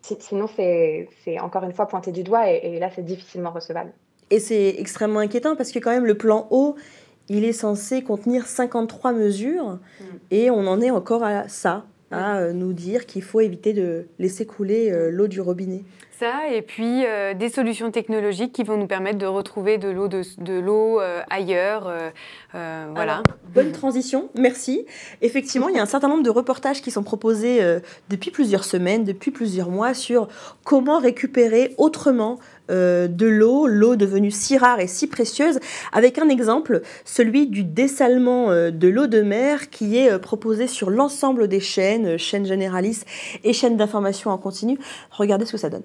sinon, c'est encore une fois pointé du doigt et, là, c'est difficilement recevable. Et c'est extrêmement inquiétant parce que quand même, le plan haut, il est censé contenir 53 mesures mm. et on en est encore à ça, à euh, nous dire qu'il faut éviter de laisser couler l'eau du robinet et puis euh, des solutions technologiques qui vont nous permettre de retrouver de l'eau de, l'eau euh, ailleurs. Euh, voilà. bonne transition, merci. Effectivement, il y a un certain nombre de reportages qui sont proposés depuis plusieurs semaines, depuis plusieurs mois, sur comment récupérer autrement de l'eau, l'eau devenue si rare et si précieuse, avec un exemple, celui du dessalement de l'eau de mer qui est proposé sur l'ensemble des chaînes, chaînes généralistes et chaînes d'information en continu. Regardez ce que ça donne.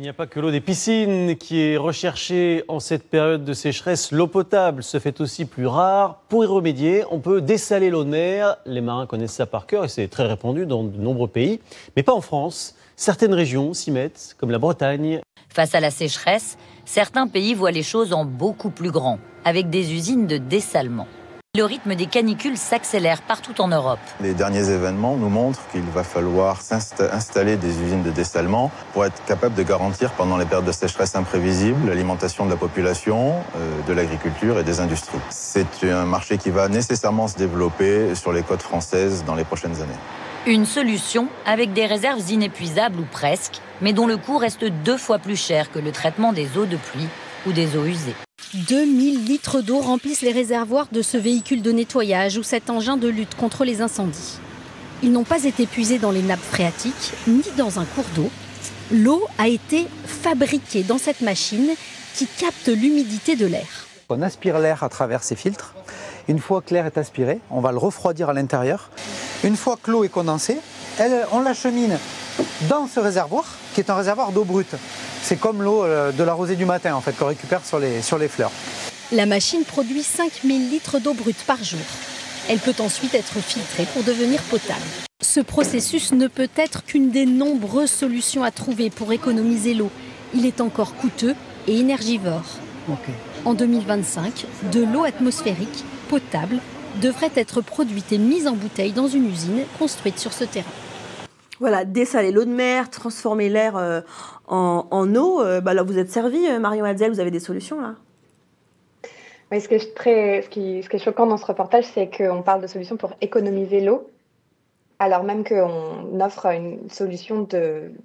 Il n'y a pas que l'eau des piscines qui est recherchée en cette période de sécheresse. L'eau potable se fait aussi plus rare. Pour y remédier, on peut dessaler l'eau de mer. Les marins connaissent ça par cœur et c'est très répandu dans de nombreux pays, mais pas en France. Certaines régions s'y mettent, comme la Bretagne. Face à la sécheresse, certains pays voient les choses en beaucoup plus grand, avec des usines de dessalement le rythme des canicules s'accélère partout en Europe. Les derniers événements nous montrent qu'il va falloir installer des usines de dessalement pour être capable de garantir pendant les périodes de sécheresse imprévisibles l'alimentation de la population, euh, de l'agriculture et des industries. C'est un marché qui va nécessairement se développer sur les côtes françaises dans les prochaines années. Une solution avec des réserves inépuisables ou presque, mais dont le coût reste deux fois plus cher que le traitement des eaux de pluie ou des eaux usées. 2000 litres d'eau remplissent les réservoirs de ce véhicule de nettoyage ou cet engin de lutte contre les incendies. Ils n'ont pas été puisés dans les nappes phréatiques ni dans un cours d'eau. L'eau a été fabriquée dans cette machine qui capte l'humidité de l'air. On aspire l'air à travers ces filtres. Une fois que l'air est aspiré, on va le refroidir à l'intérieur. Une fois que l'eau est condensée, on l'achemine dans ce réservoir, qui est un réservoir d'eau brute. C'est comme l'eau euh, de la rosée du matin en fait qu'on récupère sur les, sur les fleurs. La machine produit 5000 litres d'eau brute par jour. Elle peut ensuite être filtrée pour devenir potable. Ce processus ne peut être qu'une des nombreuses solutions à trouver pour économiser l'eau. Il est encore coûteux et énergivore. En 2025, de l'eau atmosphérique potable devrait être produite et mise en bouteille dans une usine construite sur ce terrain. Voilà, dessaler l'eau de mer, transformer l'air euh, en, eau. Euh, bah là, vous êtes servi, euh, Marion Hadzel, vous avez des solutions là? Oui, ce, qui est très, ce, qui, ce qui est choquant dans ce reportage, c'est qu'on parle de solutions pour économiser l'eau, alors même qu'on offre une solution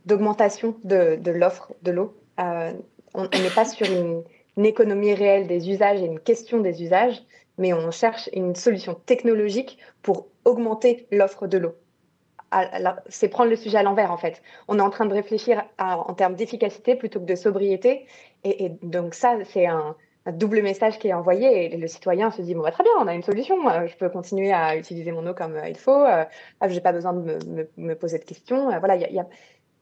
d'augmentation de, de, l'offre de l'eau. on n'est pas sur une, économie réelle des usages et une question des usages, mais on cherche une solution technologique pour augmenter l'offre de l'eau c'est prendre le sujet à l'envers en fait. On est en train de réfléchir en termes d'efficacité plutôt que de sobriété. Et, donc ça, c'est un, double message qui est envoyé et le citoyen se dit bon bah, très bien, on a une solution. Je peux continuer à utiliser mon eau comme euh, il faut. Euh, je n'ai pas besoin de me, poser de questions. Euh, voilà, il y a,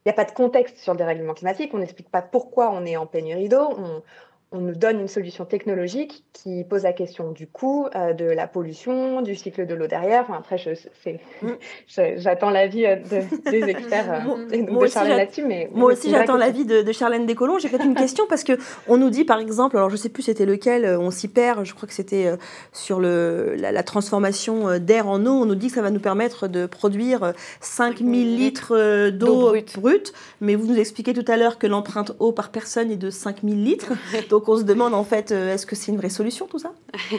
a, pas de contexte sur le dérèglement climatique. On n'explique pas pourquoi on est en pénurie d'eau. On nous donne une solution technologique qui pose la question du coût, euh, de la pollution, du cycle de l'eau derrière. Enfin, après, mm. j'attends l'avis euh, des experts euh, de Charlène là-dessus. Mais, moi aussi, j'attends l'avis de, de, Charlène Descolons. J'ai peut-être une question parce que on nous dit, par exemple, alors je sais plus c'était lequel, on s'y perd, je crois que c'était sur le, la, transformation d'air en eau. On nous dit que ça va nous permettre de produire 5000 litres d'eau brute. Mais vous nous expliquez tout à l'heure que l'empreinte eau par personne est de 5000 litres. Donc on se demande en fait, euh, est-ce que c'est une vraie solution tout ça?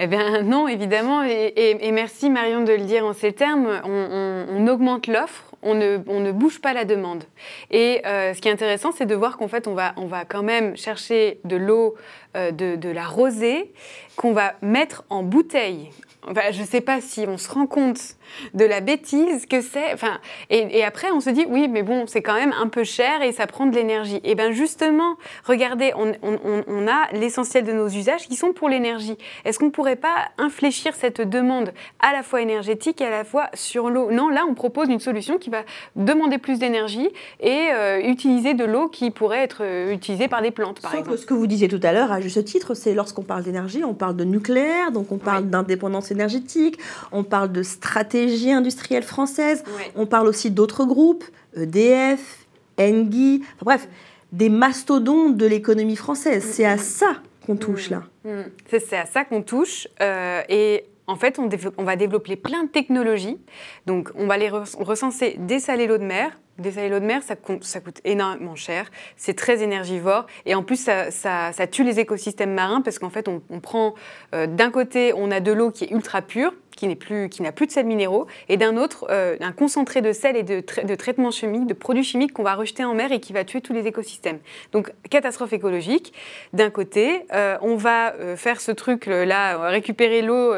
Eh bien non, évidemment. Et, merci Marion de le dire en ces termes. On, augmente l'offre, on ne, on ne, bouge pas la demande. Et euh, ce qui est intéressant, c'est de voir qu'en fait, on va, on va quand même chercher de l'eau, euh, de, de, la rosée, qu'on va mettre en bouteille. Enfin, je ne sais pas si on se rend compte de la bêtise que c'est. Enfin, et, après, on se dit, oui, mais bon, c'est quand même un peu cher et ça prend de l'énergie. Et bien justement, regardez, on, a l'essentiel de nos usages qui sont pour l'énergie. Est-ce qu'on ne pourrait pas infléchir cette demande à la fois énergétique et à la fois sur l'eau? Non, là, on propose une solution qui va demander plus d'énergie et euh, utiliser de l'eau qui pourrait être euh, utilisée par des plantes, par exemple. Que ce que vous disiez tout à l'heure, à juste titre, c'est lorsqu'on parle d'énergie, on parle de nucléaire, donc on parle d'indépendance énergétique, on parle de stratégie industrielle française. On parle aussi d'autres groupes, EDF, Engie, bref, des mastodontes de l'économie française. C'est à ça qu'on touche là. Mm. Mm. C'est à ça qu'on touche. Euh, et en fait, on, va développer plein de technologies. Donc, on va les recenser, dessaler l'eau de mer, Dessaler l'eau de mer, ça, coûte énormément cher, c'est très énergivore. Et en plus ça, ça, tue les écosystèmes marins parce qu'en fait on, prend euh, d'un côté on a de l'eau qui est ultra pure, qui n'est plus, qui n'a plus de sels minéraux, et d'un autre euh, un concentré de sel et de, de traitements chimiques, de produits chimiques qu'on va rejeter en mer et qui va tuer tous les écosystèmes. Donc catastrophe écologique. D'un côté, euh, on va faire ce truc là, récupérer l'eau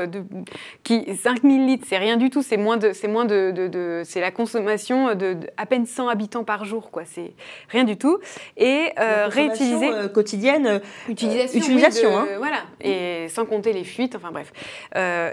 qui 5000 litres, c'est rien du tout, c'est moins de, c'est moins de, de c'est la consommation de, à peine 100 habitants par jour, quoi. C'est rien du tout. Et euh, réutiliser. Euh, quotidienne, euh, utilisation. utilisation hein. Voilà. Et sans compter les fuites, enfin bref.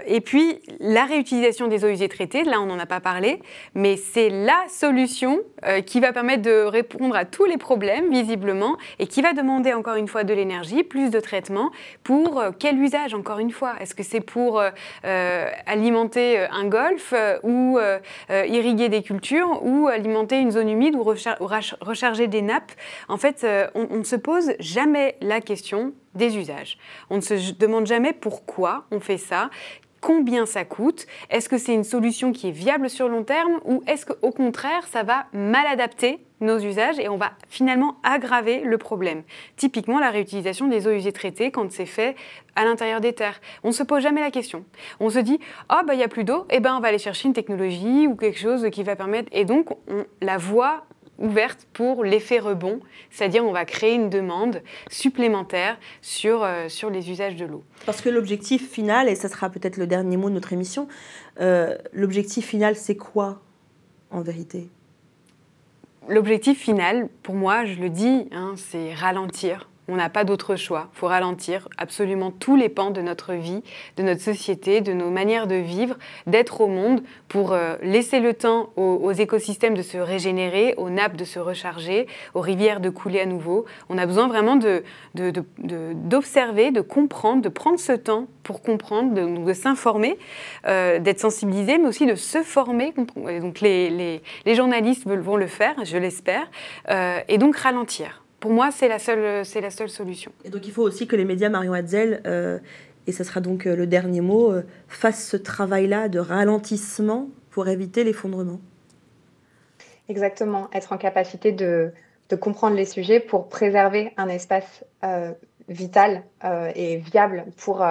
et puis, la réutilisation des eaux usées traitées, là, on n'en a pas parlé, mais c'est la solution qui va permettre de répondre à tous les problèmes, visiblement, et qui va demander encore une fois de l'énergie, plus de traitement. Pour quel usage, encore une fois? Est-ce que c'est pour alimenter un golf ou irriguer des cultures ou alimenter une zone humide ou, recharger des nappes, en fait, euh, on, ne se pose jamais la question des usages. On ne se demande jamais pourquoi on fait ça, combien ça coûte, est-ce que c'est une solution qui est viable sur long terme ou est-ce qu'au contraire ça va mal adapter nos usages et on va finalement aggraver le problème? Typiquement la réutilisation des eaux usées traitées quand c'est fait à l'intérieur des terres. On ne se pose jamais la question. On se dit "Ah oh, bah il y a plus d'eau, et eh ben on va aller chercher une technologie ou quelque chose qui va permettre et donc on la voie ouverte pour l'effet rebond, c'est-à-dire on va créer une demande supplémentaire sur, euh, sur les usages de l'eau. Parce que l'objectif final, et ça sera peut-être le dernier mot de notre émission, euh, l'objectif final c'est quoi en vérité? L'objectif final, pour moi, je le dis, hein, c'est ralentir on n'a pas d'autre choix. Il faut ralentir absolument tous les pans de notre vie, de notre société, de nos manières de vivre, d'être au monde pour euh, laisser le temps aux, écosystèmes de se régénérer, aux nappes de se recharger, aux rivières de couler à nouveau. On a besoin vraiment d'observer, de, comprendre, de prendre ce temps pour comprendre, de, s'informer, euh, d'être sensibilisé, mais aussi de se former. donc les, journalistes vont le faire, je l'espère, euh, et donc ralentir pour moi, c'est la, seule, c'est la seule solution. Et donc il faut aussi que les médias, Marion Hatzel, euh, et ce sera donc euh, le dernier mot, euh, fassent ce travail-là de ralentissement pour éviter l'effondrement. Exactement, être en capacité de, de, comprendre les sujets pour préserver un espace vital et viable pour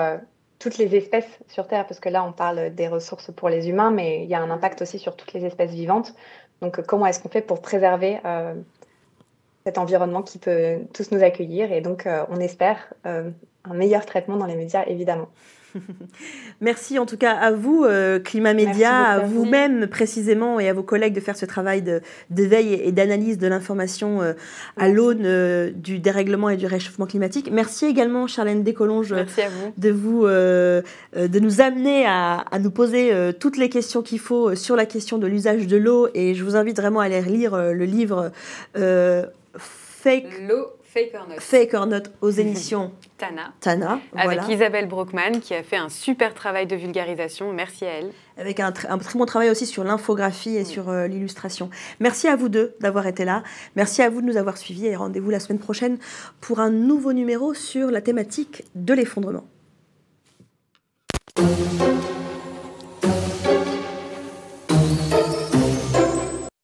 toutes les espèces sur Terre, parce que là on parle des ressources pour les humains, mais il y a un impact aussi sur toutes les espèces vivantes. Donc comment est-ce qu'on fait pour préserver cet environnement qui peut tous nous accueillir. Et donc, euh, on espère euh, un meilleur traitement dans les médias, évidemment. Merci en tout cas à vous, euh, Climat Média, à vous-même précisément et à vos collègues de faire ce travail de, veille et d'analyse de l'information à l'aune du dérèglement et du réchauffement climatique. Merci également, Charlène Descolonges, de, vous, de nous amener à, à nous poser toutes les questions qu'il faut sur la question de l'usage de l'eau. Et je vous invite vraiment à aller lire le livre Fake. L'eau Fake or Not. Fake or Not aux émissions Tana. Tana. Avec voilà. Isabelle Brockman qui a fait un super travail de vulgarisation. Merci à elle. Avec un très bon travail aussi sur l'infographie et sur euh, l'illustration. Merci à vous deux d'avoir été là. Merci à vous de nous avoir suivis et rendez-vous la semaine prochaine pour un nouveau numéro sur la thématique de l'effondrement.